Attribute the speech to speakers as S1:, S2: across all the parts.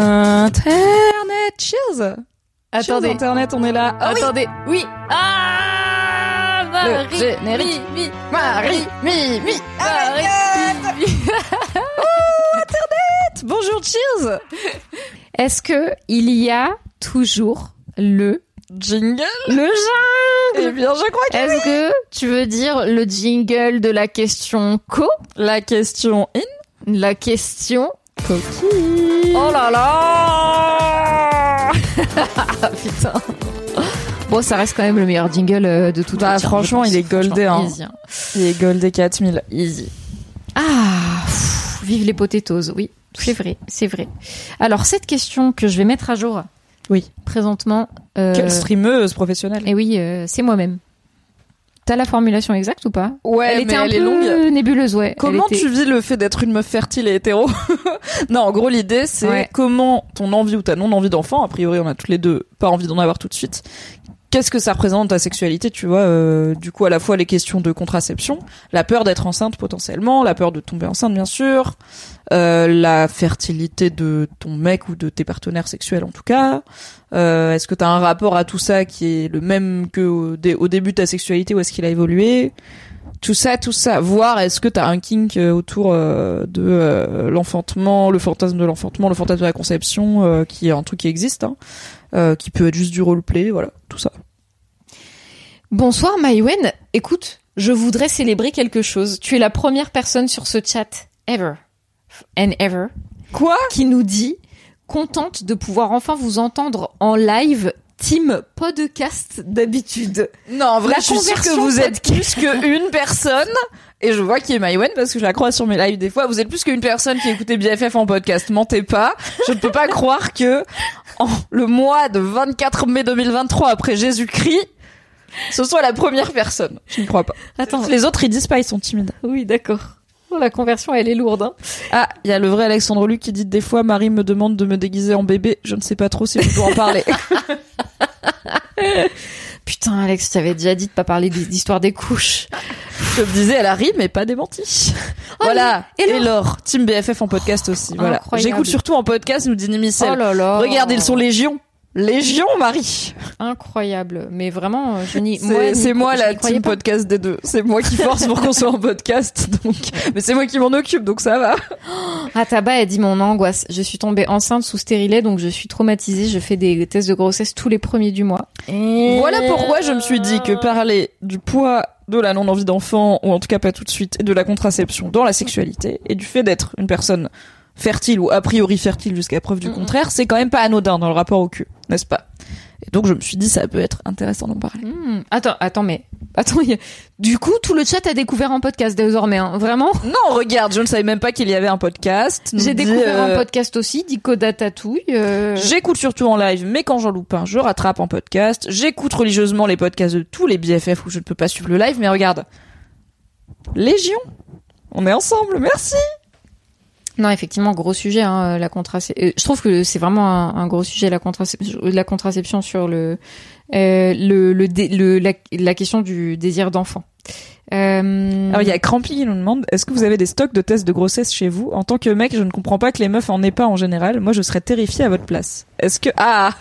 S1: Internet, cheers.
S2: Attendez.
S1: Cheers, Internet, on est là. Ah oui.
S2: Attendez, oui. Ah Marie,
S1: Le générique.
S2: mi, mi, Marie, mi, mi, Marie, mi, mi.
S1: Bonjour, cheers.
S2: Est-ce que il y a toujours le
S1: Jingle?
S2: Le
S1: Eh
S2: jingle
S1: bien, je crois que
S2: Est-ce que tu veux dire le jingle de la question co?
S1: La question in?
S2: La question
S1: coquille.
S2: Oh là là Putain. Bon, ça reste quand même le meilleur jingle euh, de toute
S1: Bah,
S2: le temps,
S1: franchement, il est goldé, hein.
S2: easy, hein.
S1: Il est goldé 4000.
S2: Easy. Ah, pff, vive les potatoes, oui, c'est vrai, c'est vrai. Alors cette question que je vais mettre à jour,
S1: Oui.
S2: présentement, euh,
S1: Quelle streameuse professionnelle.
S2: et oui, euh, c'est moi-même. T'as la formulation exacte ou pas?
S1: Ouais,
S2: Elle était
S1: mais
S2: un
S1: elle
S2: peu
S1: est longue.
S2: nébuleuse, ouais.
S1: Comment
S2: était-
S1: tu vis le fait d'être une meuf fertile et hétéro? Non, en gros, l'idée, c'est
S2: Ouais.
S1: comment ton envie ou ta non-envie d'enfant, a priori, on a toutes les deux pas envie d'en avoir tout de suite, qu'est-ce que ça représente ta sexualité, tu vois euh, Du coup, à la fois les questions de contraception, la peur d'être enceinte potentiellement, la peur de tomber enceinte, bien sûr, la fertilité de ton mec ou de tes partenaires sexuels, en tout cas. Euh, est-ce que tu as un rapport à tout ça qui est le même que au, dé- au début de ta sexualité ou est-ce qu'il a évolué? Tout ça, tout ça. Voir est-ce que t'as un kink euh, autour euh, de euh, l'enfantement, le fantasme de l'enfantement, le fantasme de la conception, euh, qui est un truc qui existe, hein, euh, qui peut être juste du roleplay, voilà, tout ça.
S2: Bonsoir Maïwen, écoute, je voudrais célébrer quelque chose. Tu es la première personne sur ce chat ever and ever
S1: Quoi?
S2: Qui nous dit contente de pouvoir enfin vous entendre en live team podcast d'habitude.
S1: Non, en vrai,
S2: La
S1: je suis sûre que vous êtes plus qu'une personne. Et je vois qui est Maïwen parce que je la crois sur mes lives des fois. Vous êtes plus qu'une personne qui écoutait BFF en podcast. Mentez pas. Je ne peux pas croire que en le mois de 24 mai 2023 après Jésus-Christ, ce soit la première personne. Je ne crois pas.
S2: Attends,
S1: Les autres, ils disent pas, ils sont timides.
S2: oui d'accord. Oh, la conversion elle est lourde. Hein.
S1: Ah, il y a le vrai Alexandre Luc qui dit des fois Marie me demande de me déguiser en bébé. Je ne sais pas trop si je dois en parler.
S2: Putain Alex, tu avais déjà dit de pas parler d'histoire des couches.
S1: je me disais, elle a ri, mais pas démenti. voilà.
S2: et Laure,
S1: Team BFF en podcast aussi. Voilà. J'écoute surtout en podcast, nous dit Nimicel.
S2: Oh là là.
S1: Regarde, ils sont légion. Légion, Marie.
S2: incroyable. Mais vraiment, je n'y
S1: C'est moi la team
S2: pas.
S1: podcast des deux. C'est moi qui force pour qu'on soit en podcast. Donc, mais c'est moi qui m'en occupe, donc ça va.
S2: Ah Taba, elle dit mon angoisse. Je suis tombée enceinte sous stérilet, donc je suis traumatisée. Je fais des tests de grossesse tous les premiers du mois.
S1: Voilà pourquoi je me suis dit que parler du poids de la non-envie d'enfant, ou en tout cas pas tout de suite, et de la contraception dans la sexualité, et du fait d'être une personne fertile ou a priori fertile jusqu'à preuve du contraire, c'est quand même pas anodin dans le rapport au cul, n'est-ce pas? Et donc je me suis dit ça peut être intéressant d'en parler.
S2: Hmm. Attends, attends, mais attends. y a- Du coup, tout le chat a découvert un podcast désormais. Hein. Vraiment?
S1: Non, regarde, je ne savais même pas qu'il y avait un podcast.
S2: J'ai découvert un
S1: euh,
S2: podcast aussi, Dicoda Tatouille. euh,
S1: J'écoute surtout en live, mais quand j'en loupe un, je rattrape en podcast. J'écoute religieusement les podcasts de tous les BFF où je ne peux pas suivre le live, mais regarde. Légion. On est ensemble, merci.
S2: Non, effectivement, gros sujet, hein, la contraception. Je trouve que c'est vraiment un, gros sujet, la contraception, la contraception sur le, euh, le, le, la question du désir d'enfant. Euh,
S1: Alors il y a Crampy qui nous demande est-ce que vous avez des stocks de tests de grossesse chez vous? En tant que mec, je ne comprends pas que les meufs en aient pas en général. Moi, je serais terrifiée à votre place. Est-ce que ah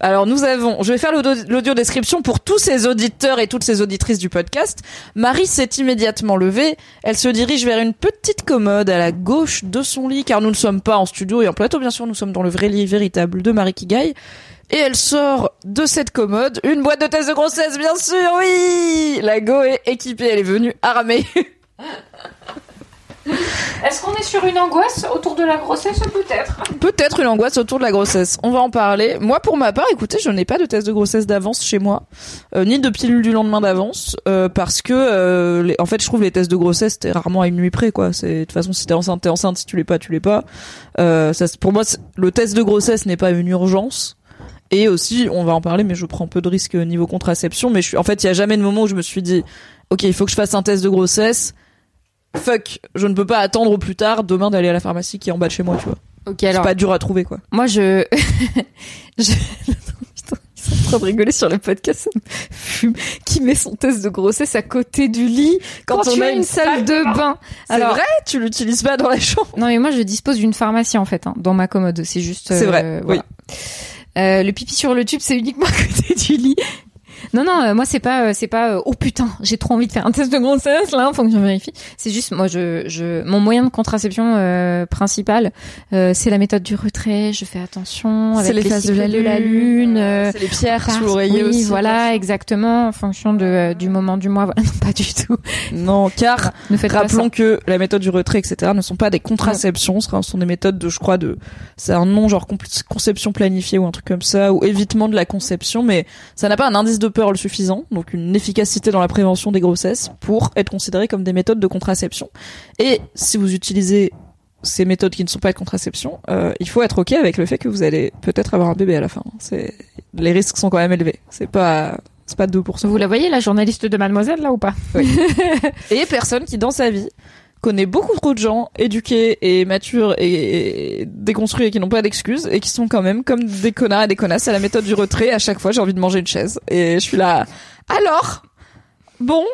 S1: Alors nous avons, je vais faire l'audio description pour tous ces auditeurs et toutes ces auditrices du podcast. Marie s'est immédiatement levée. Elle se dirige vers une petite commode à la gauche de son lit, car nous ne sommes pas en studio et en plateau, bien sûr, nous sommes dans le vrai lit véritable de Marie Kigaille. Et elle sort de cette commode une boîte de tests de grossesse, bien sûr, oui La go est équipée, elle est venue armée.
S2: Est-ce qu'on est sur une angoisse autour de la grossesse peut-être?
S1: Peut-être une angoisse autour de la grossesse. On va en parler. Moi, pour ma part, écoutez, je n'ai pas de test de grossesse d'avance chez moi, euh, ni de pilule du lendemain d'avance, euh, parce que, euh, en fait, je trouve les tests de grossesse, t'es rarement à une nuit près, quoi. C'est de toute façon, si t'es enceinte, t'es enceinte. Si tu l'es pas, tu l'es pas. Ça, pour moi, le test de grossesse n'est pas une urgence. Et aussi, on va en parler, mais je prends peu de risques niveau contraception. Mais je suis, en fait, il y a jamais de moment où je me suis dit, ok, il faut que je fasse un test de grossesse. Fuck, je ne peux pas attendre au plus tard demain d'aller à la pharmacie qui est en bas de chez moi, tu vois.
S2: Ok,
S1: C'est
S2: alors
S1: pas dur à trouver, quoi.
S2: moi je. je... Putain, ils sont en train de rigoler sur le podcast, fume. Qui met son test de grossesse à côté du lit quand,
S1: Quand on
S2: tu
S1: a une
S2: une salle de bain
S1: C'est
S2: Alors,
S1: vrai, tu l'utilises pas dans la chambre.
S2: Non mais moi je dispose d'une pharmacie en fait hein, dans ma commode. C'est juste.
S1: C'est
S2: euh,
S1: vrai,
S2: voilà. Euh, le pipi sur le tube c'est uniquement à côté du lit. Non non, euh, moi c'est pas euh, c'est pas euh, oh putain j'ai trop envie de faire un test de grossesse là faut que je vérifie. C'est juste moi je je mon moyen de contraception euh, principal euh, c'est la méthode du retrait. Je fais attention avec les, cycles de la lune. euh,
S1: c'est les pierres sous l'oreiller
S2: oui,
S1: aussi.
S2: voilà, exactement, en fonction de, du moment du mois. Voilà, non, pas du tout.
S1: Non, car
S2: Ne faites
S1: rappelons
S2: pas
S1: que la méthode du retrait, etc., ne sont pas des contraceptions, ce sont des méthodes de, je crois, de, c'est un nom genre conception planifiée ou un truc comme ça, ou évitement de la conception, mais ça n'a pas un indice de Suffisant, donc une efficacité dans la prévention des grossesses pour être considéré comme des méthodes de contraception. Et si vous utilisez ces méthodes qui ne sont pas de contraception, euh, il faut être ok avec le fait que vous allez peut-être avoir un bébé à la fin. C'est les risques sont quand même élevés. C'est pas c'est pas 2%.
S2: ça. Vous la voyez, la journaliste de Mademoiselle, là, ou pas?
S1: Et personne qui dans sa vie connaît beaucoup trop de gens éduqués et matures et, déconstruits et qui n'ont pas d'excuses et qui sont quand même comme des connards et des connasses à la méthode du retrait. À chaque fois, j'ai envie de manger une chaise et je suis là. Alors, bon,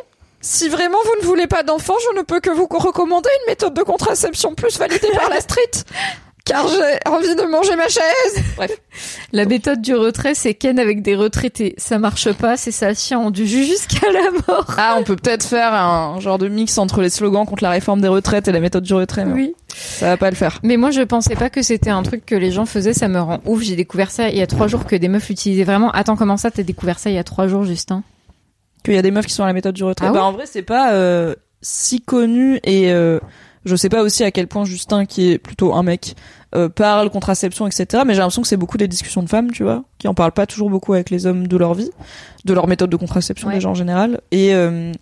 S1: si vraiment vous ne voulez pas d'enfant, je ne peux que vous recommander une méthode de contraception plus validée par la street. Car j'ai envie de manger ma chaise. Bref.
S2: La méthode du retrait, c'est Ken avec des retraités. Ça marche pas, c'est ça chien du jus jusqu'à la mort.
S1: Ah, on peut peut-être faire un genre de mix entre les slogans contre la réforme des retraites et la méthode du retrait. Mais
S2: Oui.
S1: Ça va pas le faire.
S2: Mais moi, je pensais pas que c'était un truc que les gens faisaient. Ça me rend ouf. J'ai découvert ça il y a trois jours que des meufs l'utilisaient vraiment. Attends, comment ça, t'as découvert ça il y a trois jours, Justin?
S1: Qu'il y a des meufs qui sont à la méthode du retrait.
S2: Ah
S1: bah en vrai c'est pas euh, si connu et euh, je sais pas aussi à quel point Justin qui est plutôt un mec euh, parle contraception etc. Mais j'ai l'impression que c'est beaucoup des discussions de femmes tu vois qui en parlent pas toujours beaucoup avec les hommes de leur vie, de leur méthode de contraception
S2: Ouais.
S1: déjà en général et euh,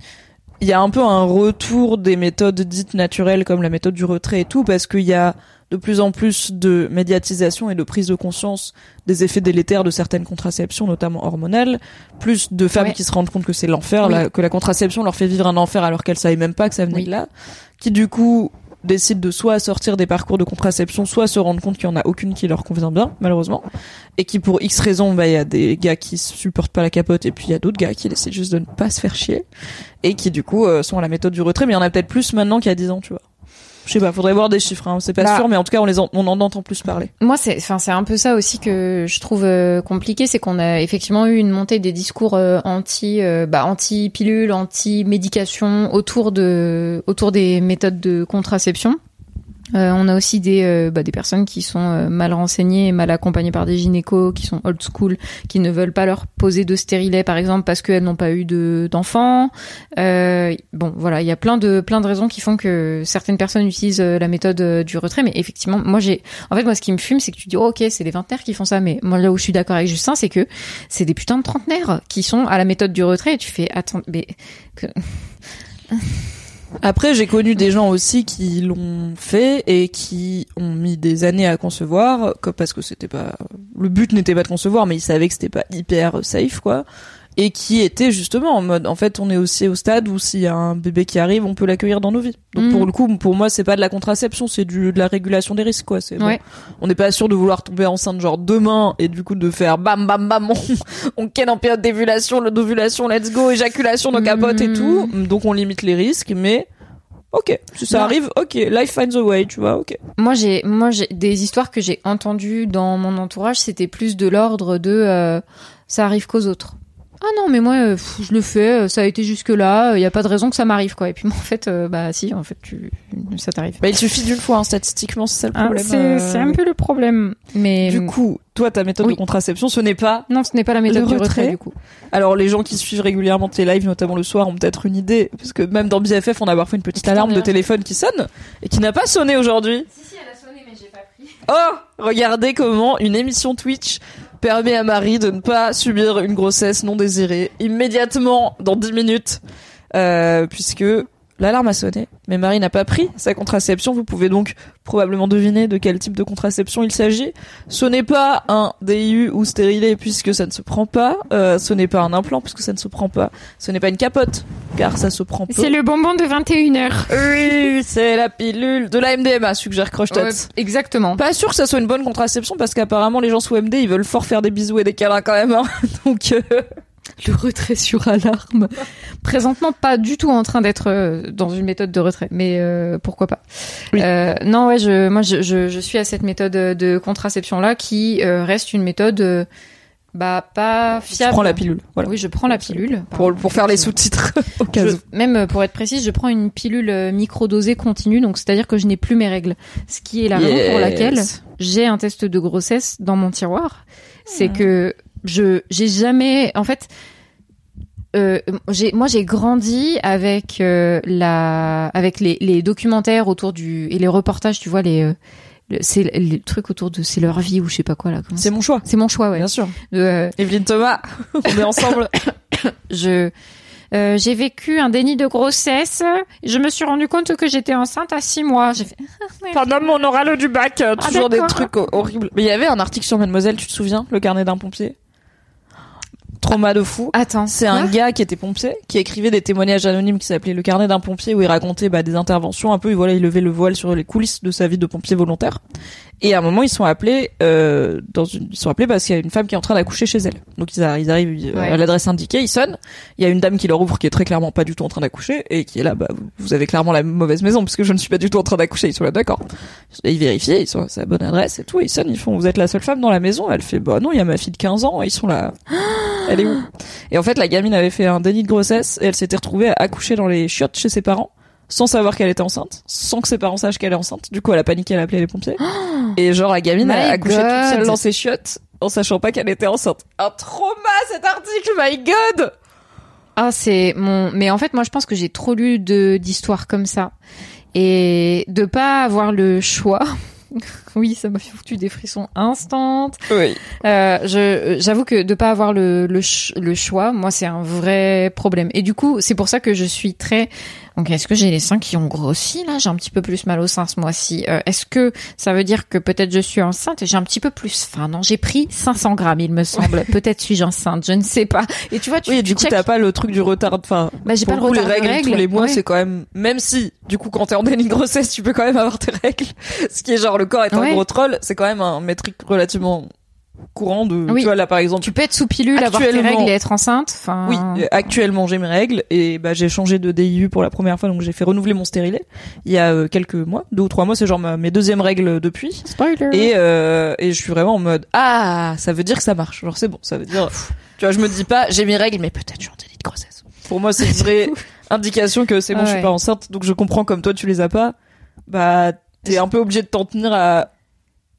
S1: il y a un peu un retour des méthodes dites naturelles comme la méthode du retrait et tout parce qu'il y a de plus en plus de médiatisation et de prise de conscience des effets délétères de certaines contraceptions, notamment hormonales, plus de femmes
S2: Ouais.
S1: qui se rendent compte que c'est l'enfer,
S2: Oui.
S1: que la contraception leur fait vivre un enfer alors qu'elles savaient même pas que ça venait
S2: Oui.
S1: de là, qui du coup décident de soit sortir des parcours de contraception, soit se rendre compte qu'il y en a aucune qui leur convient bien, malheureusement, et qui pour X raisons, bah il y a des gars qui supportent pas la capote et puis il y a d'autres gars qui décident juste de ne pas se faire chier et qui du coup euh, sont à la méthode du retrait, mais il y en a peut-être plus maintenant qu'il y a 10 ans, tu vois. Je sais pas, faudrait voir des chiffres, hein, c'est pas
S2: Bah.
S1: sûr, mais en tout cas on les en, on en entend plus parler.
S2: Moi, c'est, enfin, c'est un peu ça aussi que je trouve euh, compliqué, c'est qu'on a effectivement eu une montée des discours euh, anti, euh, bah, anti pilule, anti médication autour de, autour des méthodes de contraception. Euh, on a aussi des, euh, bah, des personnes qui sont euh, mal renseignées mal accompagnées par des gynécos, qui sont old school, qui ne veulent pas leur poser de stérilet, par exemple, parce qu'elles n'ont pas eu de d'enfants. Bon, voilà, il y a plein de plein de raisons qui font que certaines personnes utilisent la méthode du retrait, mais effectivement, moi j'ai, en fait, moi ce qui me fume, c'est que tu dis, oh, ok, c'est les vingtenaires qui font ça, mais moi là où je suis d'accord avec Justin, c'est que c'est des putains de trentenaires qui sont à la méthode du retrait, et tu fais, attends, mais
S1: Après, j'ai connu des gens aussi qui l'ont fait et qui ont mis des années à concevoir, parce que c'était pas, le but n'était pas de concevoir, mais ils savaient que c'était pas hyper safe, quoi. Et qui étaient justement en mode, en fait, on est aussi au stade où s'il y a un bébé qui arrive, on peut l'accueillir dans nos vies. Donc
S2: Mhm.
S1: pour le coup, pour moi, c'est pas de la contraception, c'est du, de la régulation des risques, quoi. C'est bon.
S2: Ouais.
S1: On n'est pas sûr de vouloir tomber enceinte genre demain et du coup de faire bam bam bam, on, on ken en période d'évulation, d'ovulation, let's go, éjaculation, nos capotes et
S2: Mhm.
S1: tout. Donc on limite les risques, mais ok, si ça
S2: Non.
S1: arrive, ok, life finds a way, tu vois, ok.
S2: Moi, j'ai, moi, j'ai des histoires que j'ai entendues dans mon entourage, c'était plus de l'ordre de, euh, ça arrive qu'aux autres. Ah non, mais moi, euh, pff, je le fais, euh, ça a été jusque-là, il n'y a pas de raison que ça m'arrive, quoi. Et puis, moi, en fait, euh, bah si, en fait, tu... ça t'arrive.
S1: Bah, il suffit d'une fois, hein, statistiquement, c'est ça le
S2: Hein,
S1: problème.
S2: c'est
S1: euh.
S2: c'est un peu le problème. Mais
S1: Du coup, toi, ta méthode
S2: Oui.
S1: de contraception, ce n'est pas.
S2: non, ce n'est pas la méthode du
S1: retrait.
S2: retrait, du coup.
S1: Alors, les gens qui suivent régulièrement tes lives, notamment le soir, ont peut-être une idée, parce que même dans BFF, on a parfois une petite alarme de téléphone qui sonne et qui n'a pas sonné aujourd'hui.
S2: Si, si, elle a sonné, mais j'ai pas pris.
S1: Oh, regardez comment une émission Twitch permet à Marie de ne pas subir une grossesse non désirée immédiatement dans 10 minutes, euh, puisque l'alarme a sonné, mais Marie n'a pas pris sa contraception. Vous pouvez donc probablement deviner de quel type de contraception il s'agit. Ce n'est pas un DIU ou stérilet puisque ça ne se prend pas. Euh, ce n'est pas un implant puisque ça ne se prend pas. Ce n'est pas une capote car ça se prend peu.
S2: C'est le bonbon de 21h.
S1: Oui, c'est la pilule de la MDMA, suggère Crochetot.
S2: exactement.
S1: Pas sûr que ça soit une bonne contraception parce qu'apparemment les gens sous MD ils veulent fort faire des bisous et des câlins quand même. hein. Donc euh,
S2: Le retrait sur alarme. Présentement, pas du tout en train d'être euh, dans une méthode de retrait, mais euh, pourquoi pas.
S1: Oui.
S2: Euh, non, ouais, je, moi, je, je, je suis à cette méthode de contraception là qui euh, reste une méthode, euh, bah, pas fiable.
S1: prends la pilule. Voilà.
S2: Oui, je prends la pilule.
S1: Pour, pour faire les sous-titres au cas
S2: Je-
S1: où.
S2: même pour être précise, je prends une pilule euh, microdosée continue, donc c'est-à-dire que je n'ai plus mes règles. Ce qui est la raison pour laquelle j'ai un test de grossesse dans mon tiroir. C'est
S1: Hmm.
S2: que je j'ai jamais, en fait, euh, moi j'ai grandi avec euh, la avec les, les documentaires autour du et les reportages, tu vois les euh, le- c'est les trucs autour de c'est leur vie ou je sais pas quoi là.
S1: C'est mon choix.
S2: c'est mon choix, ouais.
S1: Bien sûr.
S2: Euh,
S1: Evelyne Thomas, on est ensemble.
S2: je euh, j'ai vécu un déni de grossesse. Je me suis rendu compte que j'étais enceinte à six mois. J'ai fait,
S1: Pendant mon oral du bac,
S2: Ah,
S1: toujours des trucs ho- horribles. Mais il y avait un article sur Mademoiselle, tu te souviens, le carnet d'un pompier? Trauma de fou.
S2: Attends,
S1: C'est un gars qui était pompier, qui écrivait des témoignages anonymes qui s'appelait Le carnet d'un pompier, où il racontait bah, des interventions un peu, et voilà, il levait le voile sur les coulisses de sa vie de pompier volontaire. Et à un moment, ils sont appelés, euh, dans une, ils sont appelés parce qu'il y a une femme qui est en train d'accoucher chez elle. Donc ils, arrivent euh,
S2: Ouais.
S1: à l'adresse indiquée, ils sonnent. Il y a une dame qui leur ouvre, qui est très clairement pas du tout en train d'accoucher, et qui est là, bah, vous- avez clairement la mauvaise maison, puisque je ne suis pas du tout en train d'accoucher. Ils sont là, d'accord. Ils vérifient, ils sont à sa bonne adresse et tout. Ils sonnent, ils font, vous êtes la seule femme dans la maison. Elle fait, bah non, il y a ma fille de 15 ans. Et ils sont là. Elle est où? Et en fait, la gamine avait fait un déni de grossesse et elle s'était retrouvée à accoucher dans les chiottes chez ses parents, sans savoir qu'elle était enceinte, sans que ses parents sachent qu'elle est enceinte. Du coup, elle a paniqué, elle a appelé les pompiers. et genre, la gamine
S2: My
S1: a accouché toute seule dans ses chiottes, en sachant pas qu'elle était enceinte. Un trauma cet article, my god
S2: Ah, c'est mon. Mais en fait, moi, je pense que j'ai trop lu de d'histoires comme ça et de pas avoir le choix. oui, ça m'a foutu des frissons instants.
S1: Oui.
S2: Euh, je, j'avoue que de pas avoir le, le, ch- le choix, moi, c'est un vrai problème. Et du coup, c'est pour ça que je suis très. Donc, est-ce que j'ai les seins qui ont grossi là? J'ai un petit peu plus mal au sein ce mois-ci. Euh, est-ce que ça veut dire que peut-être je suis enceinte et j'ai un petit peu plus faim? Non, j'ai pris 500 grammes, il me semble. peut-être suis-je enceinte, je ne sais pas. Et tu vois, tu,
S1: Oui, et
S2: tu
S1: du coup, t'as pas le truc du retard. Enfin,
S2: Bah, j'ai pas
S1: le coup,
S2: retard
S1: les
S2: de
S1: règles, tous
S2: règles,
S1: les mois,
S2: ouais.
S1: c'est quand même, même si, du coup, quand t'es en déni de grossesse, tu peux quand même avoir tes règles. Ce qui est genre, le corps est un
S2: Ouais.
S1: gros troll, c'est quand même un métrique relativement courant de,
S2: Oui.
S1: tu vois, là, par exemple.
S2: Tu peux être sous pilule, avoir tes règles et être enceinte. Enfin,
S1: Oui, actuellement j'ai mes règles et bah j'ai changé de DIU pour la première fois donc j'ai fait renouveler mon stérilet il y a euh, quelques mois, deux ou trois mois, c'est genre ma- mes deuxièmes règles depuis
S2: spoiler.
S1: et euh, et je suis vraiment en mode ah ça veut dire que ça marche genre c'est bon ça veut dire tu vois je me dis pas j'ai mes règles mais peut-être je suis en déni de grossesse pour moi c'est une vraie indication que c'est bon
S2: Ah
S1: je suis
S2: ouais.
S1: pas enceinte donc je comprends comme toi tu les as pas bah t'es un peu obligé de t'en tenir à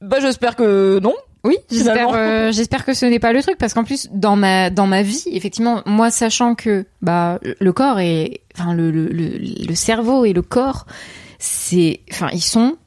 S1: bah j'espère que non
S2: Oui, j'espère, euh, j'espère que ce n'est pas le truc parce qu'en plus dans ma dans ma vie, effectivement, moi sachant que bah le corps et enfin le le le, le cerveau et le corps, c'est enfin ils sont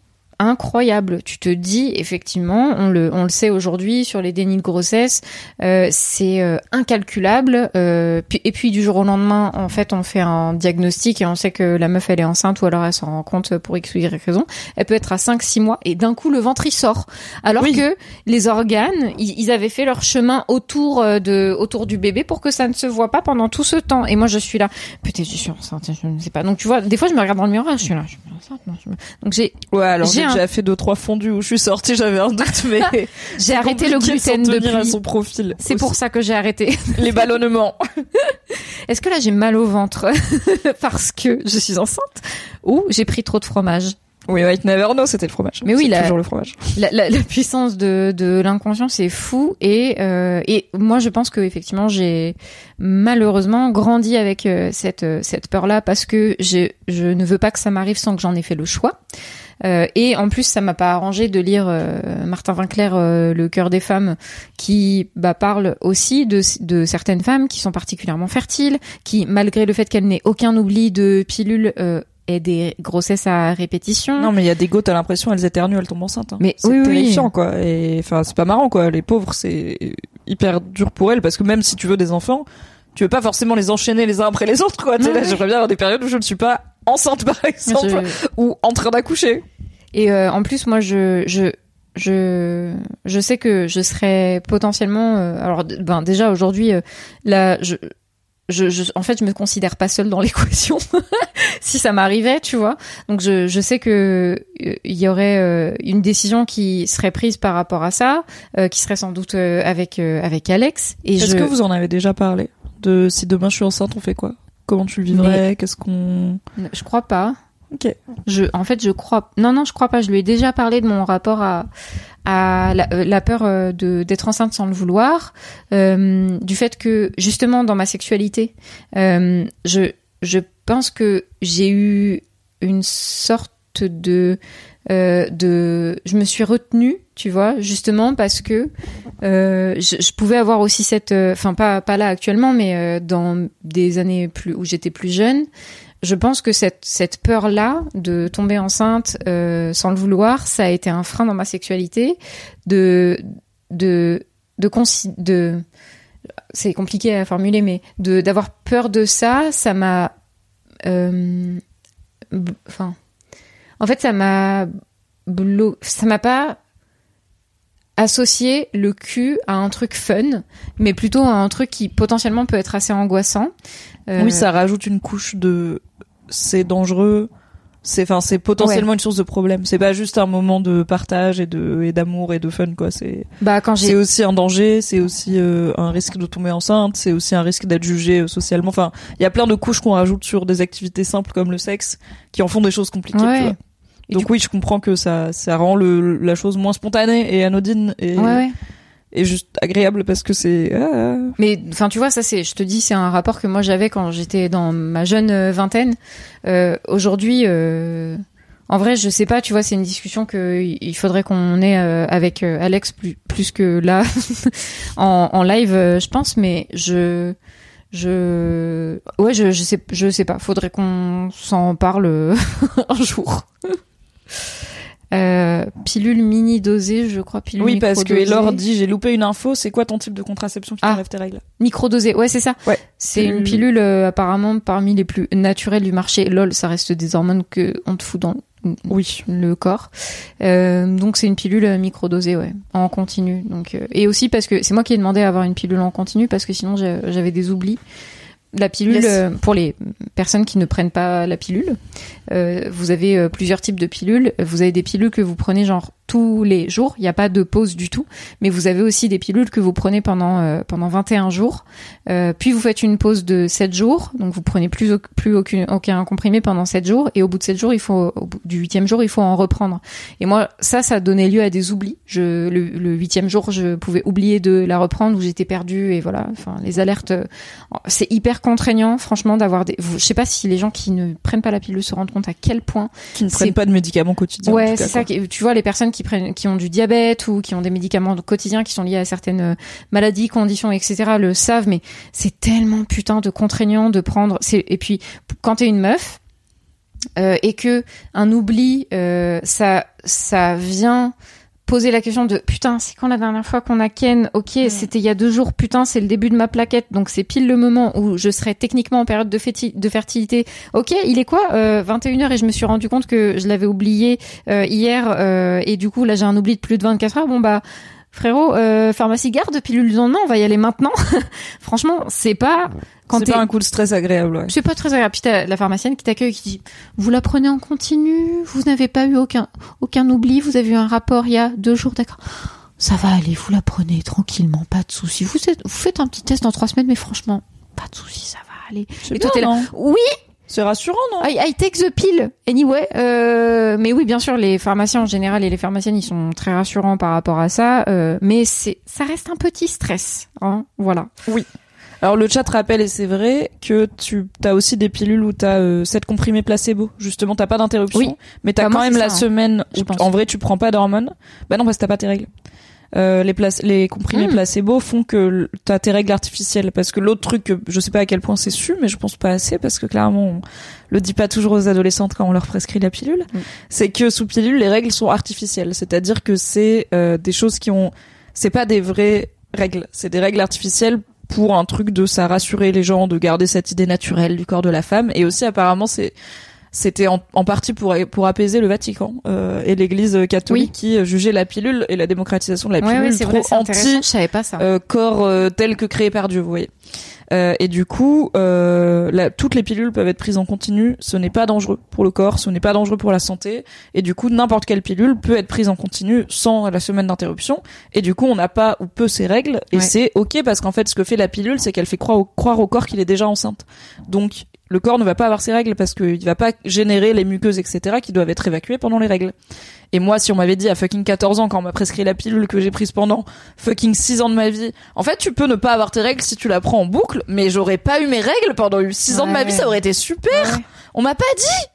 S2: incroyables. Tu te dis effectivement, on le on le sait aujourd'hui sur les dénis de grossesse, euh, c'est euh, incalculable. euh, puis, et puis du jour au lendemain, en fait, on fait un diagnostic et on sait que la meuf elle est enceinte ou alors elle s'en rend compte pour x ou y raison. Elle peut être à 5-6 mois et d'un coup le ventre il sort. Alors
S1: Oui.
S2: que les organes, ils, ils avaient fait leur chemin autour euh, de autour du bébé pour que ça ne se voit pas pendant tout ce temps. Et moi je suis là, peut-être je suis enceinte, je ne sais pas. Donc tu vois, des fois je me regarde dans le miroir, je suis là, je suis enceinte. non, je me- Donc j'ai
S1: ouais alors
S2: J'ai
S1: déjà fait deux trois fondus où je suis sortie j'avais un doute mais
S2: j'ai arrêté le
S1: compliqué de
S2: gluten
S1: tenir à
S2: depuis.
S1: son profil
S2: C'est pour ça que j'ai arrêté.
S1: les ballonnements
S2: Est-ce que là j'ai mal au ventre parce que je suis enceinte ou j'ai pris trop de fromage?
S1: Oui, White Never Know, c'était le fromage.
S2: Mais oui, la-
S1: toujours le fromage.
S2: la, la, la puissance de, de l'inconscient c'est fou et euh, et moi je pense que effectivement j'ai malheureusement grandi avec euh, cette euh, cette peur là parce que je je ne veux pas que ça m'arrive sans que j'en ai fait le choix Euh, et en plus ça m'a pas arrangé de lire euh, Martin Winkler euh, le cœur des femmes qui bah, parle aussi de de certaines femmes qui sont particulièrement fertiles qui malgré le fait qu'elles n'aient aucun oubli de pilules euh, aient des grossesses à répétition
S1: Non, mais il y a des go, t'as l'impression, elles éternuent, elles tombent enceintes. hein.
S2: Mais
S1: c'est
S2: oui, oui.
S1: terrifiant, quoi. Et enfin, c'est pas marrant, quoi. Les pauvres, c'est hyper dur pour elles parce que même si tu veux des enfants, tu veux pas forcément les enchaîner les uns après les autres, quoi. Tu sais, là, j'aimerais bien avoir des périodes où je ne suis pas enceinte, par exemple,
S2: Je-
S1: ou en train d'accoucher.
S2: Et euh, en plus, moi, je, je, je, je sais que je serais potentiellement. euh, alors, ben déjà aujourd'hui, euh, là, je, je, je, en fait, je me considère pas seule dans l'équation. si ça m'arrivait, tu vois. Donc, je, je sais que euh, il y aurait euh, une décision qui serait prise par rapport à ça, euh, qui serait sans doute avec avec Alex. Et
S1: Est-ce
S2: je,
S1: que vous en avez déjà parlé? De si demain je suis enceinte, on fait quoi? Comment tu le vivrais? Qu'est-ce qu'on
S2: je crois pas. Je, en fait, je crois. Non, non, je crois pas. Je lui ai déjà parlé de mon rapport à euh, la peur euh, de d'être enceinte sans le vouloir, euh, du fait que justement dans ma sexualité, je je pense que j'ai eu une sorte de de je me suis retenue tu vois justement parce que je, je pouvais avoir aussi cette enfin pas pas là actuellement mais dans des années plus où j'étais plus jeune je pense que cette cette peur là de tomber enceinte euh, sans le vouloir ça a été un frein dans ma sexualité de de de de c'est compliqué à formuler mais de d'avoir peur de ça ça m'a euh, enfin en fait ça m'a ça m'a pas associé le cul à un truc fun mais plutôt à un truc qui potentiellement peut être assez angoissant Euh,
S1: Oui, ça rajoute une couche de c'est dangereux. C'est enfin c'est potentiellement une source de problème. C'est pas juste un moment de partage et de et d'amour et de fun quoi. C'est
S2: bah quand
S1: c'est
S2: j'ai
S1: aussi un danger. C'est aussi euh, un risque de tomber enceinte. C'est aussi un risque d'être jugé euh, socialement. Enfin, il y a plein de couches qu'on rajoute sur des activités simples comme le sexe qui en font des choses compliquées.
S2: Ouais.
S1: tu vois.
S2: Et
S1: Donc oui, je comprends que ça ça rend le la chose moins spontanée et anodine et
S2: ouais, ouais.
S1: et juste agréable parce que c'est ah,
S2: Mais enfin, tu vois, ça c'est, je te dis, c'est un rapport que moi j'avais quand j'étais dans ma jeune euh, vingtaine. Euh, Aujourd'hui, euh, en vrai, je sais pas, tu vois, c'est une discussion que il faudrait qu'on ait euh, avec euh, Alex plus, plus que là en, en live, je pense. Mais je, je, ouais, je, je sais, je sais pas. Faudrait qu'on s'en parle un jour. Euh, pilule mini dosée, je crois. Pilule
S1: Oui, parce que. Elor dit j'ai loupé une info. C'est quoi ton type de contraception qui
S2: Ah.
S1: t'enlève tes règles
S2: Microdosée, ouais, c'est ça.
S1: Ouais.
S2: C'est
S1: Pilule.
S2: une pilule euh, apparemment parmi les plus naturelles du marché. Lol, ça reste des hormones que on te fout dans
S1: Oui.
S2: le corps. Euh, donc c'est une pilule euh, microdosée, ouais, en continu. Donc et aussi parce que c'est moi qui ai demandé à avoir une pilule en continu parce que sinon j'avais des oublis. La pilule,
S1: Yes.
S2: pour les personnes qui ne prennent pas la pilule, euh, vous avez euh, plusieurs types de pilules. Vous avez des pilules que vous prenez genre tous les jours, il n'y a pas de pause du tout. Mais vous avez aussi des pilules que vous prenez pendant euh, pendant 21 jours. Euh, puis vous faites une pause de 7 jours, donc vous prenez plus plus aucun, aucun comprimé pendant 7 jours. Et au bout de 7 jours, il faut du jour, il faut en reprendre. Et moi, ça, ça donnait lieu à des oublis. Je, le, le huitième jour, je pouvais oublier de la reprendre ou j'étais perdue et voilà. Enfin, les alertes, euh, c'est hyper contraignant, franchement, d'avoir des. Je sais pas si les gens qui ne prennent pas la pilule se rendent compte à quel point.
S1: Qui ne prennent pas de médicaments quotidiens. en
S2: ouais, c'est ça. qui- Tu vois, les personnes qui prennent, qui ont du diabète ou qui ont des médicaments quotidiens qui sont liés à certaines euh, maladies, conditions, etc. le savent, mais c'est tellement putain de contraignant de prendre. Et puis quand t'es une meuf euh, et que un oubli, euh, ça, ça vient poser la question de putain c'est quand la dernière fois qu'on a ken? Ok c'était il y a deux jours putain c'est le début de ma plaquette. Donc c'est pile le moment où je serais techniquement en période de fertilité. Ok il est quoi euh, 21h et je me suis rendu compte que je l'avais oublié euh, hier euh, et du coup là j'ai un oubli de plus de 24 heures. Bon bah frérot euh, pharmacie garde pilule du lendemain on va y aller maintenant franchement c'est pas quand
S1: C'est pas un coup de stress agréable. Ouais.
S2: c'est pas très agréable. Puis t'as la pharmacienne qui t'accueille qui dit Vous la prenez en continu, vous n'avez pas eu aucun, aucun oubli, vous avez eu un rapport il y a deux jours, d'accord. Ça va aller, vous la prenez tranquillement, pas de souci. Vous, êtes- vous faites un petit test dans trois semaines, mais franchement, pas de souci, ça va aller. Et toi, t'es là,
S1: non
S2: Oui,
S1: C'est rassurant, non
S2: I, I take the pill anyway. Euh, mais oui, bien sûr, les pharmaciens en général et les pharmaciennes, ils sont très rassurants par rapport à ça. Euh, mais c'est, ça reste un petit stress. Hein, voilà.
S1: Alors le chat rappelle et c'est vrai que tu as aussi des pilules où t'as euh, 7 comprimés placebo. Justement, t'as pas d'interruption,
S2: Oui.
S1: mais t'as
S2: Bah,
S1: quand même la
S2: hein,
S1: semaine où en vrai tu prends pas d'hormones. Bah non parce que t'as pas tes règles. Euh, les, les comprimés
S2: Mm.
S1: placebo font que t'as tes règles artificielles. Parce que l'autre truc je sais pas à quel point c'est su mais je pense pas assez parce que clairement on le dit pas toujours aux adolescentes quand on leur prescrit la pilule.
S2: Mm.
S1: c'est que sous pilule les règles sont artificielles. C'est-à-dire que c'est euh, des choses qui ont c'est pas des vraies règles. C'est des règles artificielles pour un truc de ça rassurer les gens de garder cette idée naturelle du corps de la femme. Et aussi apparemment c'est c'était en, en partie pour pour apaiser le Vatican euh, et l'Église catholique
S2: Oui.
S1: qui jugeait la pilule et la démocratisation de la pilule
S2: ouais,
S1: trop
S2: vrai,
S1: anti
S2: Je savais pas ça.
S1: euh, corps euh, tel que créé par Dieu, vous voyez. Euh, et du coup, euh, la- toutes les pilules peuvent être prises en continu. Ce n'est pas dangereux pour le corps, ce n'est pas dangereux pour la santé. Et du coup, n'importe quelle pilule peut être prise en continu sans la semaine d'interruption. Et du coup, on n'a pas ou peu ces règles. Et
S2: Ouais.
S1: c'est ok parce qu'en fait, ce que fait la pilule, c'est qu'elle fait croire au, croire au corps qu'il est déjà enceinte. Donc, le corps ne va pas avoir ses règles parce qu'il va pas générer les muqueuses, etc., qui doivent être évacuées pendant les règles. Et moi, si on m'avait dit à fucking 14 ans, quand on m'a prescrit la pilule que j'ai prise pendant fucking 6 ans de ma vie, en fait, tu peux ne pas avoir tes règles si tu la prends en boucle, mais j'aurais pas eu mes règles pendant 6 ans de ma vie, ça aurait été super.
S2: Ouais.
S1: On m'a pas dit.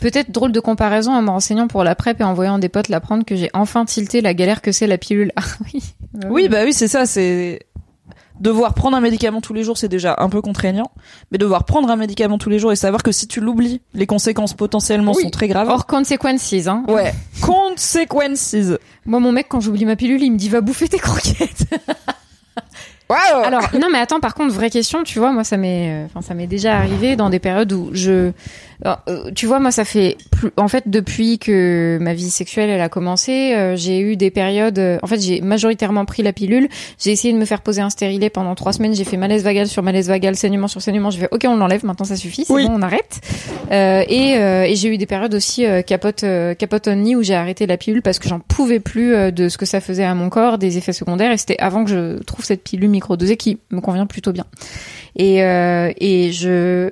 S2: Peut-être drôle de comparaison en me renseignant pour la PrEP et en voyant des potes l'apprendre que j'ai enfin tilté la galère que c'est la pilule. Ah oui.
S1: Oui, bah oui, c'est ça, c'est devoir prendre un médicament tous les jours, c'est déjà un peu contraignant, mais devoir prendre un médicament tous les jours et savoir que si tu l'oublies, les conséquences potentiellement
S2: Oui.
S1: sont très graves.
S2: Hors consequences, hein.
S1: Ouais. Consequences.
S2: Moi, mon mec, quand j'oublie ma pilule, il me dit va bouffer tes croquettes.
S1: Wow.
S2: Alors non mais attends par contre vraie question tu vois moi ça m'est euh, enfin ça m'est déjà arrivé dans des périodes où je Alors, euh, tu vois moi ça fait plus en fait depuis que ma vie sexuelle elle a commencé euh, j'ai eu des périodes euh, en fait j'ai majoritairement pris la pilule. J'ai essayé de me faire poser un stérilet pendant trois semaines. J'ai fait malaise vagal sur malaise vagal saignement sur saignement. Je fais ok on l'enlève. Maintenant ça suffit. C'est
S1: Oui.
S2: bon on arrête. Euh, et, et j'ai eu des périodes aussi capote capote only où j'ai arrêté la pilule parce que j'en pouvais plus de ce que ça faisait à mon corps des effets secondaires. Et c'était avant que je trouve cette pilule microdosée qui me convient plutôt bien. Et euh, et je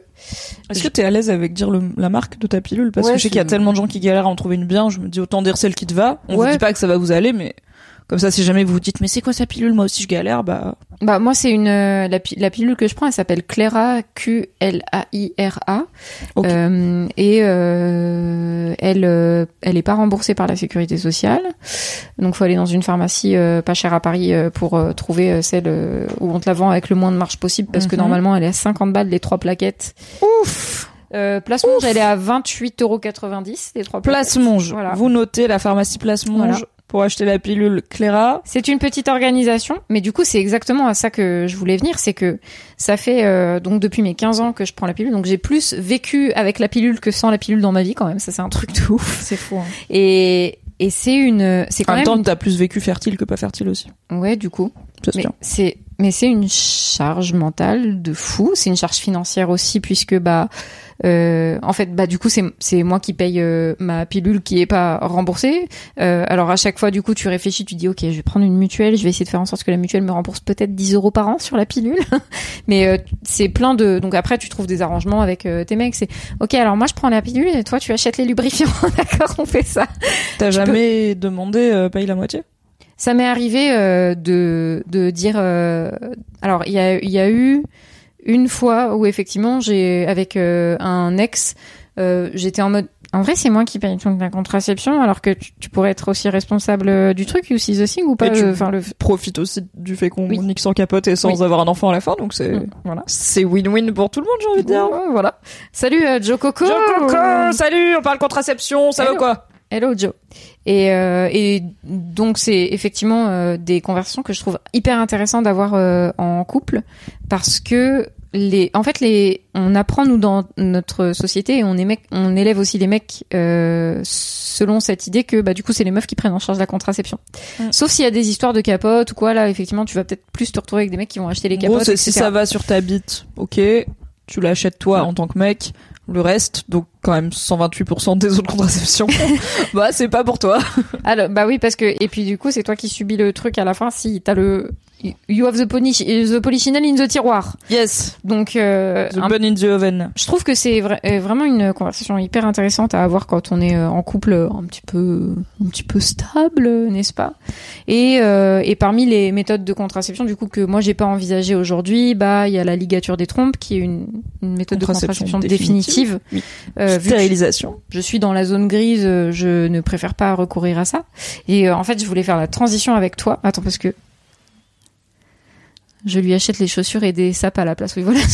S1: Est-ce que t'es à l'aise avec dire le- la marque de ta pilule? Parce
S2: Ouais,
S1: que je sais qu'il y a tellement de gens qui galèrent à en trouver une bien, je me dis autant dire celle qui te va. On
S2: Ouais.
S1: vous dit pas que ça va vous aller, mais comme ça, si jamais vous vous dites, mais c'est quoi sa pilule Moi aussi je galère, bah.
S2: Bah moi c'est une euh, la, pi- la pilule que je prends elle s'appelle Clara Q L A I R A
S1: Ok.
S2: Euh, et euh, elle euh, elle est pas remboursée par la sécurité sociale donc faut aller dans une pharmacie euh, pas chère à Paris euh, pour trouver celle où on te la vend avec le moins de marge possible parce que
S1: Mhm.
S2: normalement elle est à 50 balles les trois plaquettes
S1: Ouf
S2: euh, Place Monge elle est à 28,90€ les trois plaquettes
S1: Place Monge.
S2: Voilà.
S1: Vous notez la pharmacie Place Monge
S2: Voilà.
S1: Pour acheter la pilule Clara.
S2: C'est une petite organisation, mais du coup, c'est exactement à ça que je voulais venir, c'est que ça fait euh, donc depuis mes 15 ans que je prends la pilule, donc j'ai plus vécu avec la pilule que sans la pilule dans ma vie quand même, ça c'est un truc de ouf.
S1: C'est fou. Hein.
S2: Et et c'est une c'est
S1: En
S2: quand
S1: même
S2: même
S1: temps,
S2: une-
S1: t'as plus vécu fertile que pas fertile aussi.
S2: ouais, du coup. C'est mais c'est une charge mentale de fou, c'est une charge financière aussi puisque bah euh, en fait bah du coup c'est c'est moi qui paye euh, ma pilule qui est pas remboursée. Euh, alors à chaque fois du coup tu réfléchis, tu dis ok je vais prendre une mutuelle, je vais essayer de faire en sorte que la mutuelle me rembourse peut-être 10 euros par an sur la pilule. Mais euh, c'est plein de donc après tu trouves des arrangements avec euh, tes mecs. C'est ok alors moi je prends la pilule et toi tu achètes les lubrifiants. D'accord on fait ça.
S1: T'as jamais demandé paye la moitié?
S2: Ça m'est arrivé euh, de de dire. euh, alors il y a il y a eu une fois où effectivement j'ai avec euh, un ex, euh, j'étais en mode. En vrai, c'est moi qui paye toute la contraception, alors que tu, tu pourrais être aussi responsable euh, du truc, you see the thing ou pas
S1: Et tu-
S2: euh, Enfin, le.
S1: Profite aussi du fait qu'on
S2: Oui.
S1: nique sans capote et sans
S2: Oui.
S1: avoir un enfant à la fin, donc c'est
S2: Mm, voilà.
S1: c'est win-win pour tout le monde, j'ai envie de dire.
S2: Voilà. Salut Joe Coco.
S1: Joe Coco, salut, on parle contraception, ça
S2: Hello.
S1: quoi?
S2: Hello Joe. Et, euh, et donc c'est effectivement euh, des conversations que je trouve hyper intéressant d'avoir euh, en couple parce que les, en fait les, on apprend nous dans notre société et on, émet- on élève aussi les mecs euh, selon cette idée que bah du coup c'est les meufs qui prennent en charge la contraception. Sauf s'il y a des histoires de capotes ou quoi là effectivement tu vas peut-être plus te retrouver avec des mecs qui vont acheter les
S1: gros,
S2: capotes.
S1: c'est si ça va sur ta bite, ok, tu l'achètes toi
S2: Ouais.
S1: en tant que mec. Le reste, donc quand même 128% des autres contraceptions, bah c'est pas pour toi.
S2: Alors, bah oui, parce que et puis du coup, c'est toi qui subis le truc à la fin si t'as le you have the, poli- the polychinelle in the tiroir.
S1: Yes.
S2: Donc, euh,
S1: The
S2: un-
S1: bun in the oven.
S2: je trouve que c'est vra- euh, vraiment une conversation hyper intéressante à avoir quand on est euh, en couple euh, un petit peu, un petit peu stable, n'est-ce pas? Et, euh, et parmi les méthodes de contraception, du coup que moi j'ai pas envisagé aujourd'hui, bah il y a la ligature des trompes qui est une, une méthode de
S1: Contraception définitive.
S2: définitive.
S1: Oui.
S2: Euh,
S1: Stérilisation.
S2: je suis dans la zone grise, je ne préfère pas recourir à ça. Et euh, en fait, je voulais faire la transition avec toi. Attends, parce que je lui achète les chaussures et des sapes à la place. Oui, voilà.